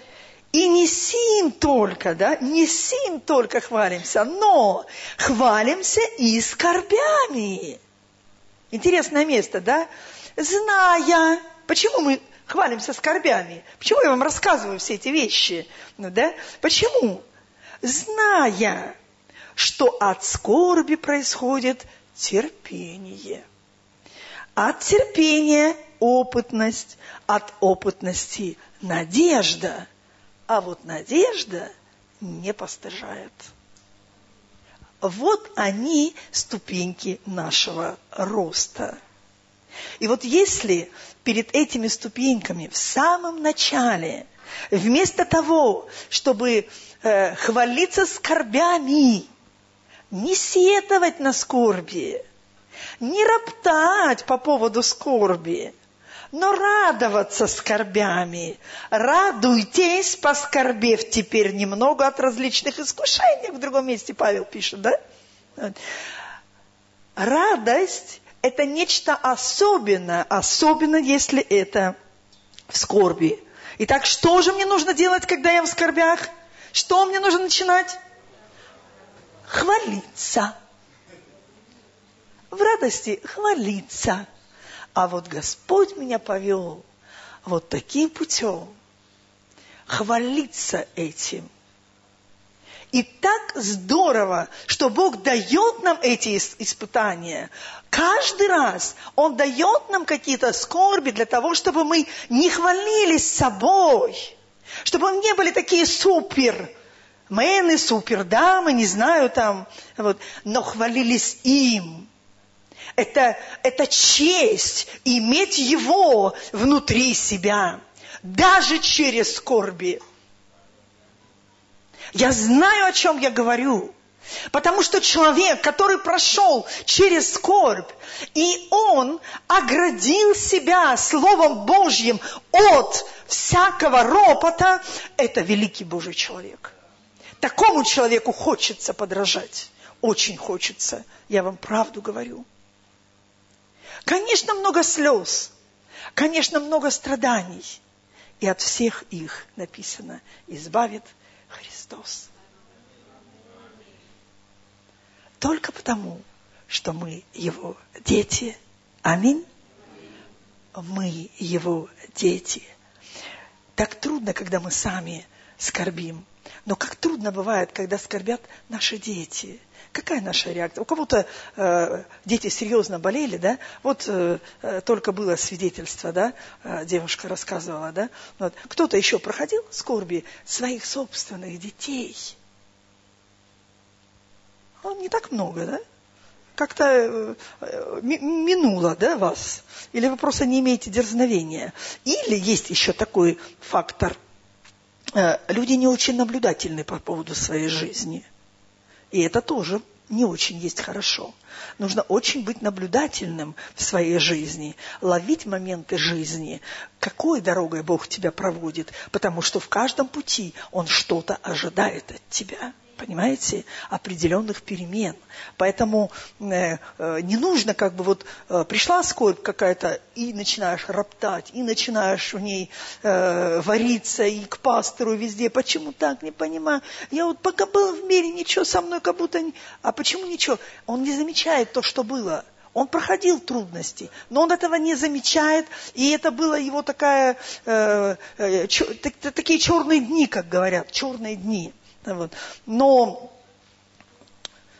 и не сим только, да, не сим только хвалимся, но хвалимся и скорбями. Интересное место, да? Зная, почему мы хвалимся скорбями? Почему я вам рассказываю все эти вещи? Ну, да? Почему? Зная, что от скорби происходит терпение. От терпения опытность, от опытности надежда. А вот надежда не постыжает. Вот они ступеньки нашего роста. И вот если перед этими ступеньками в самом начале, вместо того, чтобы э, хвалиться скорбями, не сетовать на скорби, не роптать по поводу скорби, но радоваться скорбями. Радуйтесь, поскорбев теперь немного от различных искушений. В другом месте Павел пишет, да? Радость – это нечто особенное, особенно если это в скорби. Итак, что же мне нужно делать, когда я в скорбях? Что мне нужно начинать? Хвалиться. В радости хвалиться. А вот Господь меня повел вот таким путем. Хвалиться этим. И так здорово, что Бог дает нам эти испытания. Каждый раз Он дает нам какие-то скорби для того, чтобы мы не хвалились собой. Чтобы мы не были такие супер мены, супер дамы, не знаю там, вот, но хвалились им это, это честь иметь его внутри себя, даже через скорби. Я знаю, о чем я говорю. Потому что человек, который прошел через скорбь, и он оградил себя Словом Божьим от всякого ропота, это великий Божий человек. Такому человеку хочется подражать. Очень хочется. Я вам правду говорю. Конечно, много слез, конечно, много страданий. И от всех их написано, избавит Христос. Только потому, что мы Его дети. Аминь. Мы Его дети. Так трудно, когда мы сами скорбим. Но как трудно бывает, когда скорбят наши дети. Какая наша реакция? У кого-то э, дети серьезно болели, да? Вот э, э только было свидетельство, да? Э, девушка рассказывала, да? Вот. Кто-то еще проходил скорби своих собственных детей. Ну, не так много, да? как-то э, э минуло да, вас, или вы просто не имеете дерзновения. Или есть еще такой фактор. Люди не очень наблюдательны по поводу своей жизни. И это тоже не очень есть хорошо. Нужно очень быть наблюдательным в своей жизни, ловить моменты жизни, какой дорогой Бог тебя проводит, потому что в каждом пути Он что-то ожидает от тебя понимаете, определенных перемен. Поэтому э, э, не нужно как бы вот э, пришла скорбь какая-то и начинаешь роптать, и начинаешь в ней э, вариться, и к пастору везде. Почему так, не понимаю. Я вот пока был в мире, ничего со мной как будто... Не... А почему ничего? Он не замечает то, что было. Он проходил трудности, но он этого не замечает, и это было его такая, э, э, чер, такие черные дни, как говорят, черные дни. Вот. Но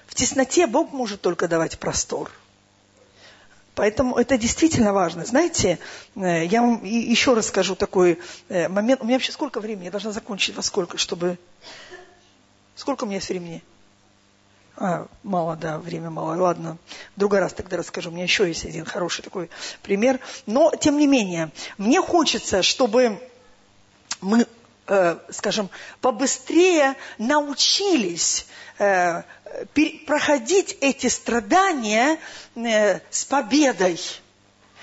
в тесноте Бог может только давать простор. Поэтому это действительно важно. Знаете, э, я вам еще расскажу такой э, момент. У меня вообще сколько времени? Я должна закончить во сколько, чтобы... Сколько у меня есть времени? А, мало, да, время мало. Ладно, в другой раз тогда расскажу. У меня еще есть один хороший такой пример. Но, тем не менее, мне хочется, чтобы мы скажем, побыстрее научились э, проходить эти страдания э, с победой,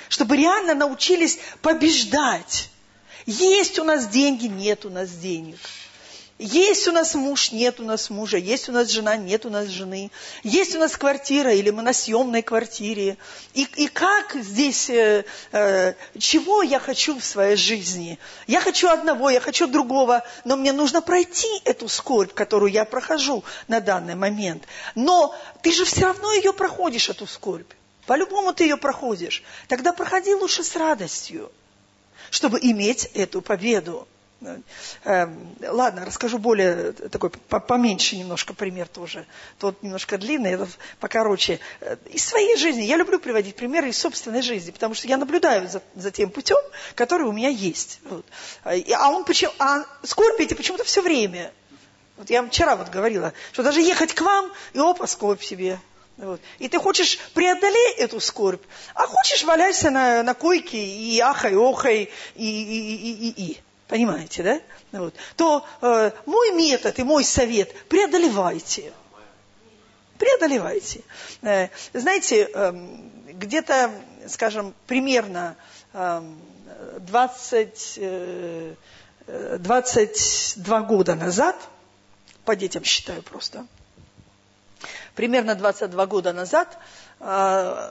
чтобы реально научились побеждать. Есть у нас деньги, нет у нас денег – есть у нас муж, нет у нас мужа. Есть у нас жена, нет у нас жены. Есть у нас квартира, или мы на съемной квартире. И, и как здесь, э, э, чего я хочу в своей жизни? Я хочу одного, я хочу другого, но мне нужно пройти эту скорбь, которую я прохожу на данный момент. Но ты же все равно ее проходишь, эту скорбь. По-любому ты ее проходишь. Тогда проходи лучше с радостью, чтобы иметь эту победу. Эм, ладно, расскажу более такой, поменьше немножко пример тоже. Тот немножко длинный, этот покороче. Э, из своей жизни. Я люблю приводить примеры из собственной жизни, потому что я наблюдаю за, за тем путем, который у меня есть. Вот. А он почему, а скорбь эти почему-то все время. Вот я вчера вот говорила, что даже ехать к вам, и опа, скорбь себе. Вот. И ты хочешь преодолеть эту скорбь, а хочешь валяйся на, на койке и ахай, охай, и, и, и, и, и. Понимаете, да? Вот. То э, мой метод и мой совет – преодолевайте. Преодолевайте. Э, знаете, э, где-то, скажем, примерно э, 20, э, 22 года назад, по детям считаю просто, примерно 22 года назад э,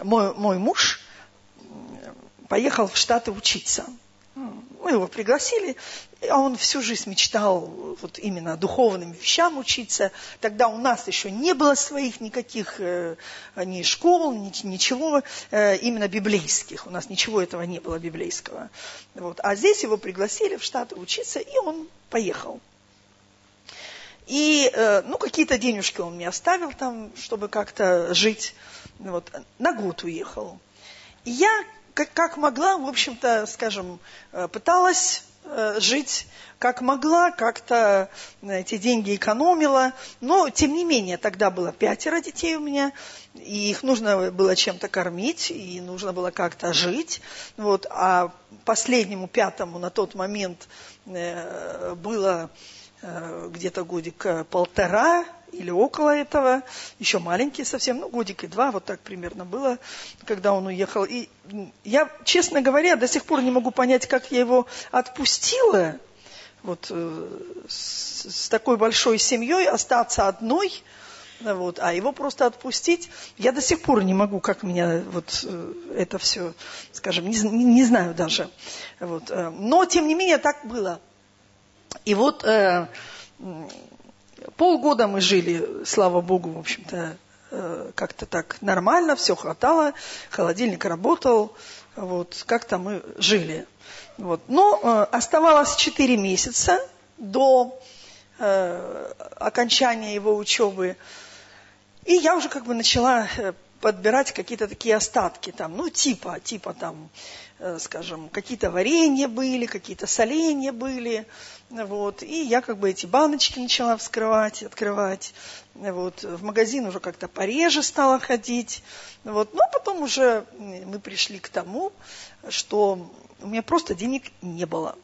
мой, мой муж поехал в Штаты учиться – мы его пригласили, а он всю жизнь мечтал вот именно духовным вещам учиться. Тогда у нас еще не было своих никаких э, ни школ, ни, ничего э, именно библейских. У нас ничего этого не было библейского. Вот. А здесь его пригласили в Штаты учиться, и он поехал. И, э, ну, какие-то денежки он мне оставил там, чтобы как-то жить. Вот. На год уехал. И я как, как могла, в общем-то, скажем, э, пыталась э, жить как могла, как-то эти деньги экономила. Но, тем не менее, тогда было пятеро детей у меня, и их нужно было чем-то кормить, и нужно было как-то жить. Вот. А последнему, пятому на тот момент э, было где-то годик полтора, или около этого, еще маленький совсем, ну, годик и два, вот так примерно было, когда он уехал. И я, честно говоря, до сих пор не могу понять, как я его отпустила, вот э, с, такой большой семьей остаться одной, вот, а его просто отпустить, я до сих пор не могу, как меня вот э, это все, скажем, не, не, знаю даже. Вот, э, но, тем не менее, так было. И вот э, Полгода мы жили, слава богу, в общем-то, э, как-то так нормально, все хватало, холодильник работал, вот, как-то мы жили. Вот. Но э, оставалось 4 месяца до э, окончания его учебы. И я уже как бы начала э, подбирать какие-то такие остатки там, ну, типа, типа там, скажем, какие-то варенья были, какие-то соленья были, вот, и я как бы эти баночки начала вскрывать, открывать, вот, в магазин уже как-то пореже стала ходить, вот, а потом уже мы пришли к тому, что у меня просто денег не было.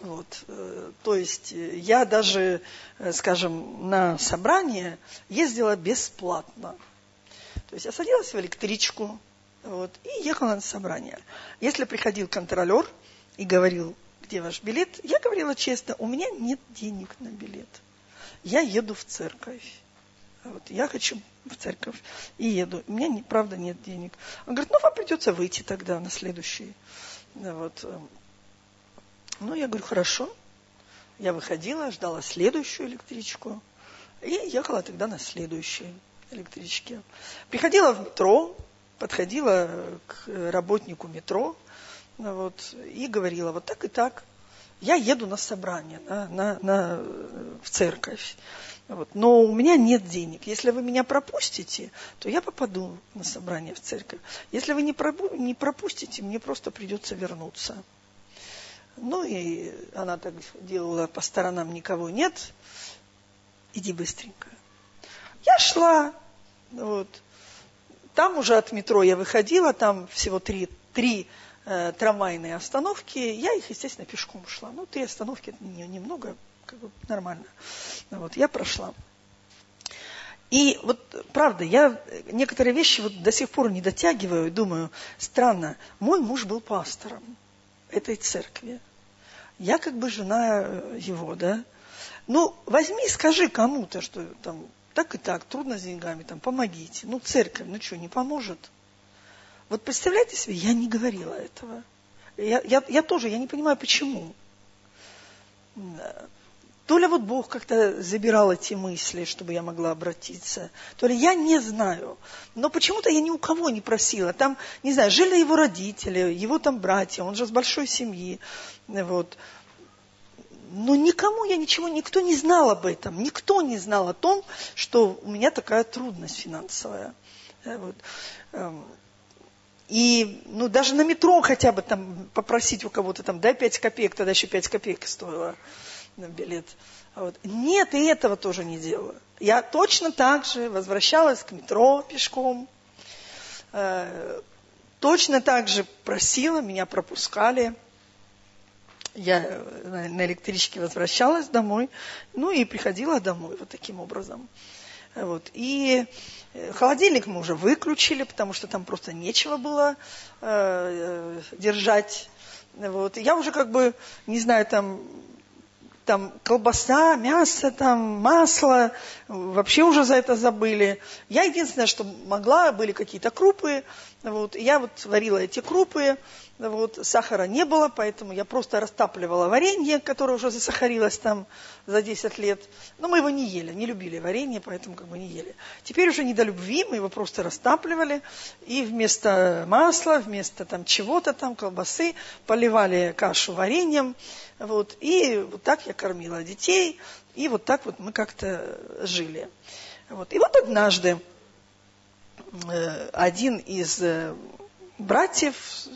Вот, э, то есть я даже, э, скажем, на собрание ездила бесплатно. То есть я садилась в электричку вот, и ехала на собрание. Если приходил контролер и говорил, где ваш билет, я говорила честно, у меня нет денег на билет. Я еду в церковь. Вот, я хочу в церковь и еду. У меня, правда, нет денег. Он говорит, ну, вам придется выйти тогда на следующий. Вот. Ну, я говорю, хорошо. Я выходила, ждала следующую электричку и ехала тогда на следующей электричке. Приходила в метро, подходила к работнику метро вот, и говорила, вот так и так, я еду на собрание, на, на, на, в церковь. Вот. Но у меня нет денег. Если вы меня пропустите, то я попаду на собрание в церковь. Если вы не, пропу- не пропустите, мне просто придется вернуться. Ну и она так делала, по сторонам никого нет. Иди быстренько. Я шла, вот. Там уже от метро я выходила, там всего три, три э, трамвайные остановки. Я их, естественно, пешком шла. Ну, три остановки, это не, немного, как бы нормально. Вот, я прошла. И вот, правда, я некоторые вещи вот до сих пор не дотягиваю, думаю, странно, мой муж был пастором этой церкви. Я как бы жена э, его, да. Ну, возьми, скажи кому-то, что там так и так, трудно с деньгами, там, помогите. Ну, церковь, ну что, не поможет? Вот представляете себе, я не говорила этого. Я, я, я тоже, я не понимаю, почему. То ли вот Бог как-то забирал эти мысли, чтобы я могла обратиться, то ли я не знаю. Но почему-то я ни у кого не просила. Там, не знаю, жили его родители, его там братья, он же с большой семьи. Вот. Но никому я ничего, никто не знал об этом. Никто не знал о том, что у меня такая трудность финансовая. Э, вот. Эм, и ну, даже на метро хотя бы там попросить у кого-то, там, дай 5 копеек, тогда еще 5 копеек стоило на билет. Вот. Нет, и этого тоже не делала. Я точно так же возвращалась к метро пешком, э, точно так же просила, меня пропускали я на электричке возвращалась домой, ну и приходила домой вот таким образом. Вот. И э, холодильник мы уже выключили, потому что там просто нечего было э, держать. Вот. я уже как бы, не знаю, там там колбаса, мясо, там масло, вообще уже за это забыли. Я единственное, что могла, были какие-то крупы, вот, я вот варила эти крупы, вот, сахара не было, поэтому я просто растапливала варенье, которое уже засахарилось там за 10 лет. Но мы его не ели, не любили варенье, поэтому как бы не ели. Теперь уже не до любви, мы его просто растапливали, и вместо масла, вместо там чего-то там, колбасы, поливали кашу вареньем, вот, и вот так я кормила детей, и вот так вот мы как-то жили. Вот. И вот однажды один из э, братьев,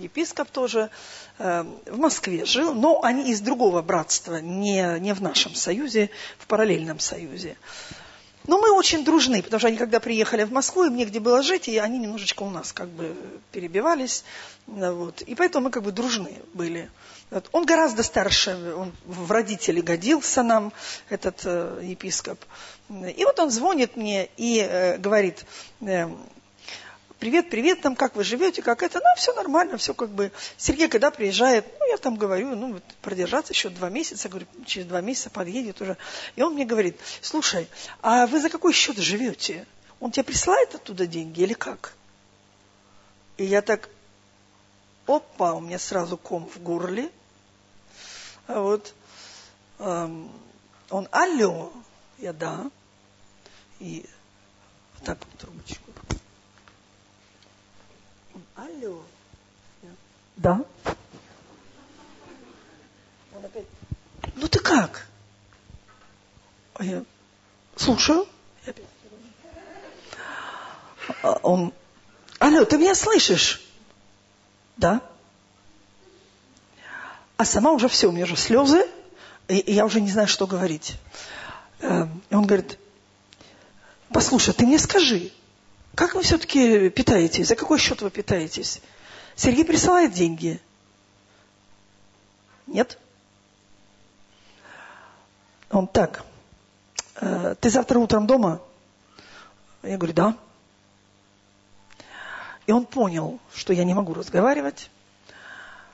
епископ тоже, э, в Москве жил, но они из другого братства, не, не в нашем союзе, в параллельном союзе. Но мы очень дружны, потому что они когда приехали в Москву, им негде было жить, и они немножечко у нас как бы перебивались. Вот. И поэтому мы как бы дружны были. Вот. Он гораздо старше, он в родители годился нам, этот э, епископ. И вот он звонит мне и э, говорит, э, привет, привет, там, как вы живете, как это, ну, все нормально, все как бы. Сергей, когда приезжает, ну, я там говорю, ну, вот, продержаться еще два месяца, говорю, через два месяца подъедет уже. И он мне говорит, слушай, а вы за какой счет живете? Он тебе присылает оттуда деньги или как? И я так, опа, у меня сразу ком в горле. А вот, он, алло, я да. И так трубочку. Алло. Да. Он опять, ну ты как? Слушаю. А он, алло, ты меня слышишь? Да. А сама уже все, у меня уже слезы, и, и я уже не знаю, что говорить. Эм, и он говорит, послушай, ты мне скажи, как вы все-таки питаетесь? За какой счет вы питаетесь? Сергей присылает деньги. Нет? Он так, э, ты завтра утром дома? Я говорю, да. И он понял, что я не могу разговаривать.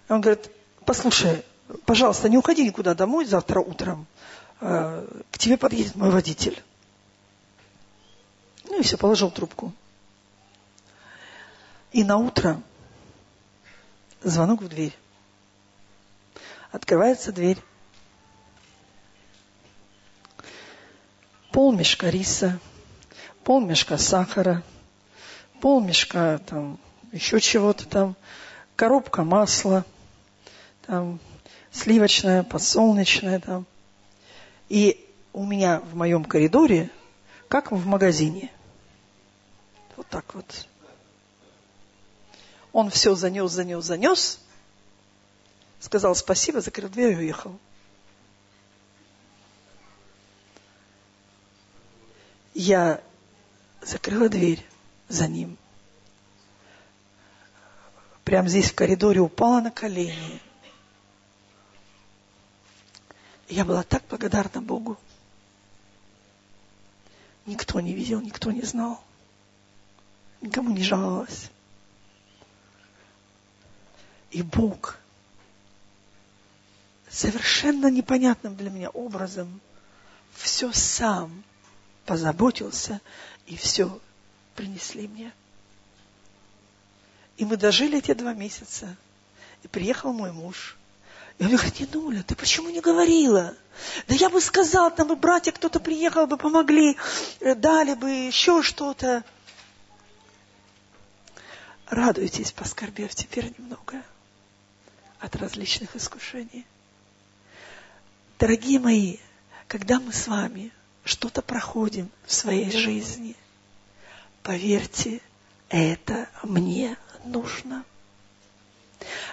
Он говорит, послушай, пожалуйста, не уходи никуда домой завтра утром. Э, к тебе подъедет мой водитель. Ну и все, положил трубку. И на утро звонок в дверь. Открывается дверь. Пол мешка риса, пол мешка сахара, пол мешка там еще чего-то там, коробка масла, там сливочная, подсолнечная там. И у меня в моем коридоре, как в магазине. Вот так вот. Он все занес, занес, занес. Сказал спасибо, закрыл дверь и уехал. Я закрыла дверь за ним. Прямо здесь в коридоре упала на колени. Я была так благодарна Богу. Никто не видел, никто не знал. Никому не жаловалась. И Бог совершенно непонятным для меня образом все сам позаботился и все принесли мне. И мы дожили эти два месяца. И приехал мой муж. И он говорит, не Нуля, ты почему не говорила? Да я бы сказал, там бы братья кто-то приехал бы, помогли, э, дали бы еще что-то. Радуйтесь, поскорбев теперь немного от различных искушений. Дорогие мои, когда мы с вами что-то проходим в своей жизни, поверьте, это мне нужно.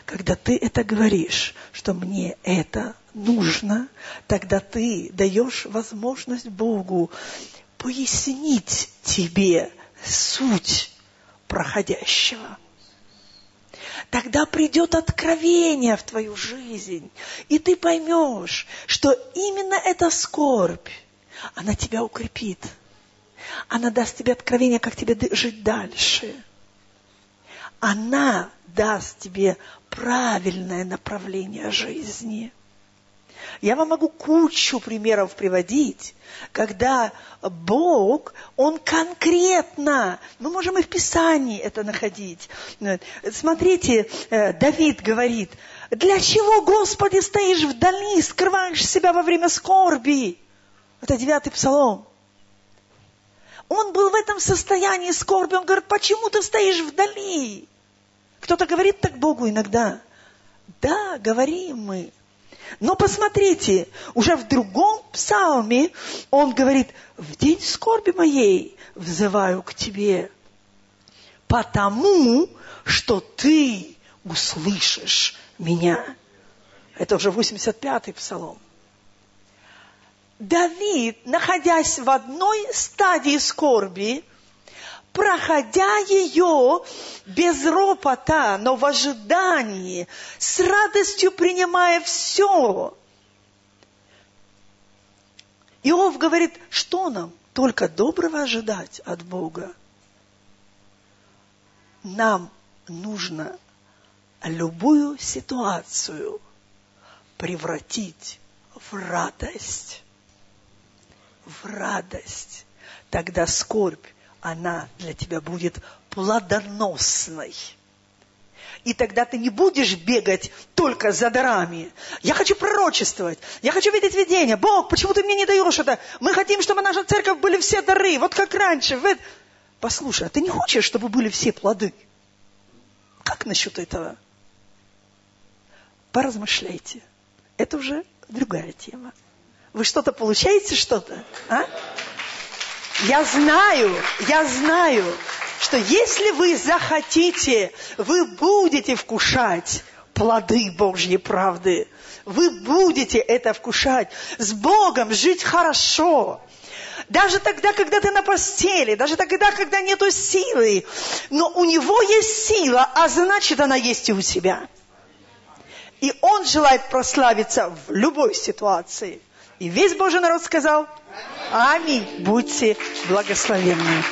Когда ты это говоришь, что мне это нужно, тогда ты даешь возможность Богу пояснить тебе суть проходящего тогда придет откровение в твою жизнь, и ты поймешь, что именно эта скорбь, она тебя укрепит. Она даст тебе откровение, как тебе жить дальше. Она даст тебе правильное направление жизни. Я вам могу кучу примеров приводить, когда Бог, Он конкретно, мы можем и в Писании это находить. Смотрите, э, Давид говорит, для чего, Господи, стоишь вдали, скрываешь себя во время скорби? Это девятый псалом. Он был в этом состоянии скорби. Он говорит, почему ты стоишь вдали? Кто-то говорит так Богу иногда. Да, говорим мы. Но посмотрите, уже в другом псалме он говорит, в день скорби моей взываю к тебе, потому что ты услышишь меня. Это уже 85-й псалом. Давид, находясь в одной стадии скорби, проходя ее без ропота, но в ожидании, с радостью принимая все. Иов говорит, что нам? Только доброго ожидать от Бога. Нам нужно любую ситуацию превратить в радость. В радость. Тогда скорбь она для тебя будет плодоносной. И тогда ты не будешь бегать только за дарами. Я хочу пророчествовать. Я хочу видеть видение. Бог, почему ты мне не даешь это? Мы хотим, чтобы наша церковь были все дары. Вот как раньше. Послушай, а ты не хочешь, чтобы были все плоды? Как насчет этого? Поразмышляйте. Это уже другая тема. Вы что-то получаете, что-то? А? Я знаю, я знаю, что если вы захотите, вы будете вкушать плоды Божьей правды. Вы будете это вкушать. С Богом жить хорошо. Даже тогда, когда ты на постели, даже тогда, когда нету силы. Но у него есть сила, а значит, она есть и у тебя. И он желает прославиться в любой ситуации. И весь Божий народ сказал, аминь, будьте благословенны.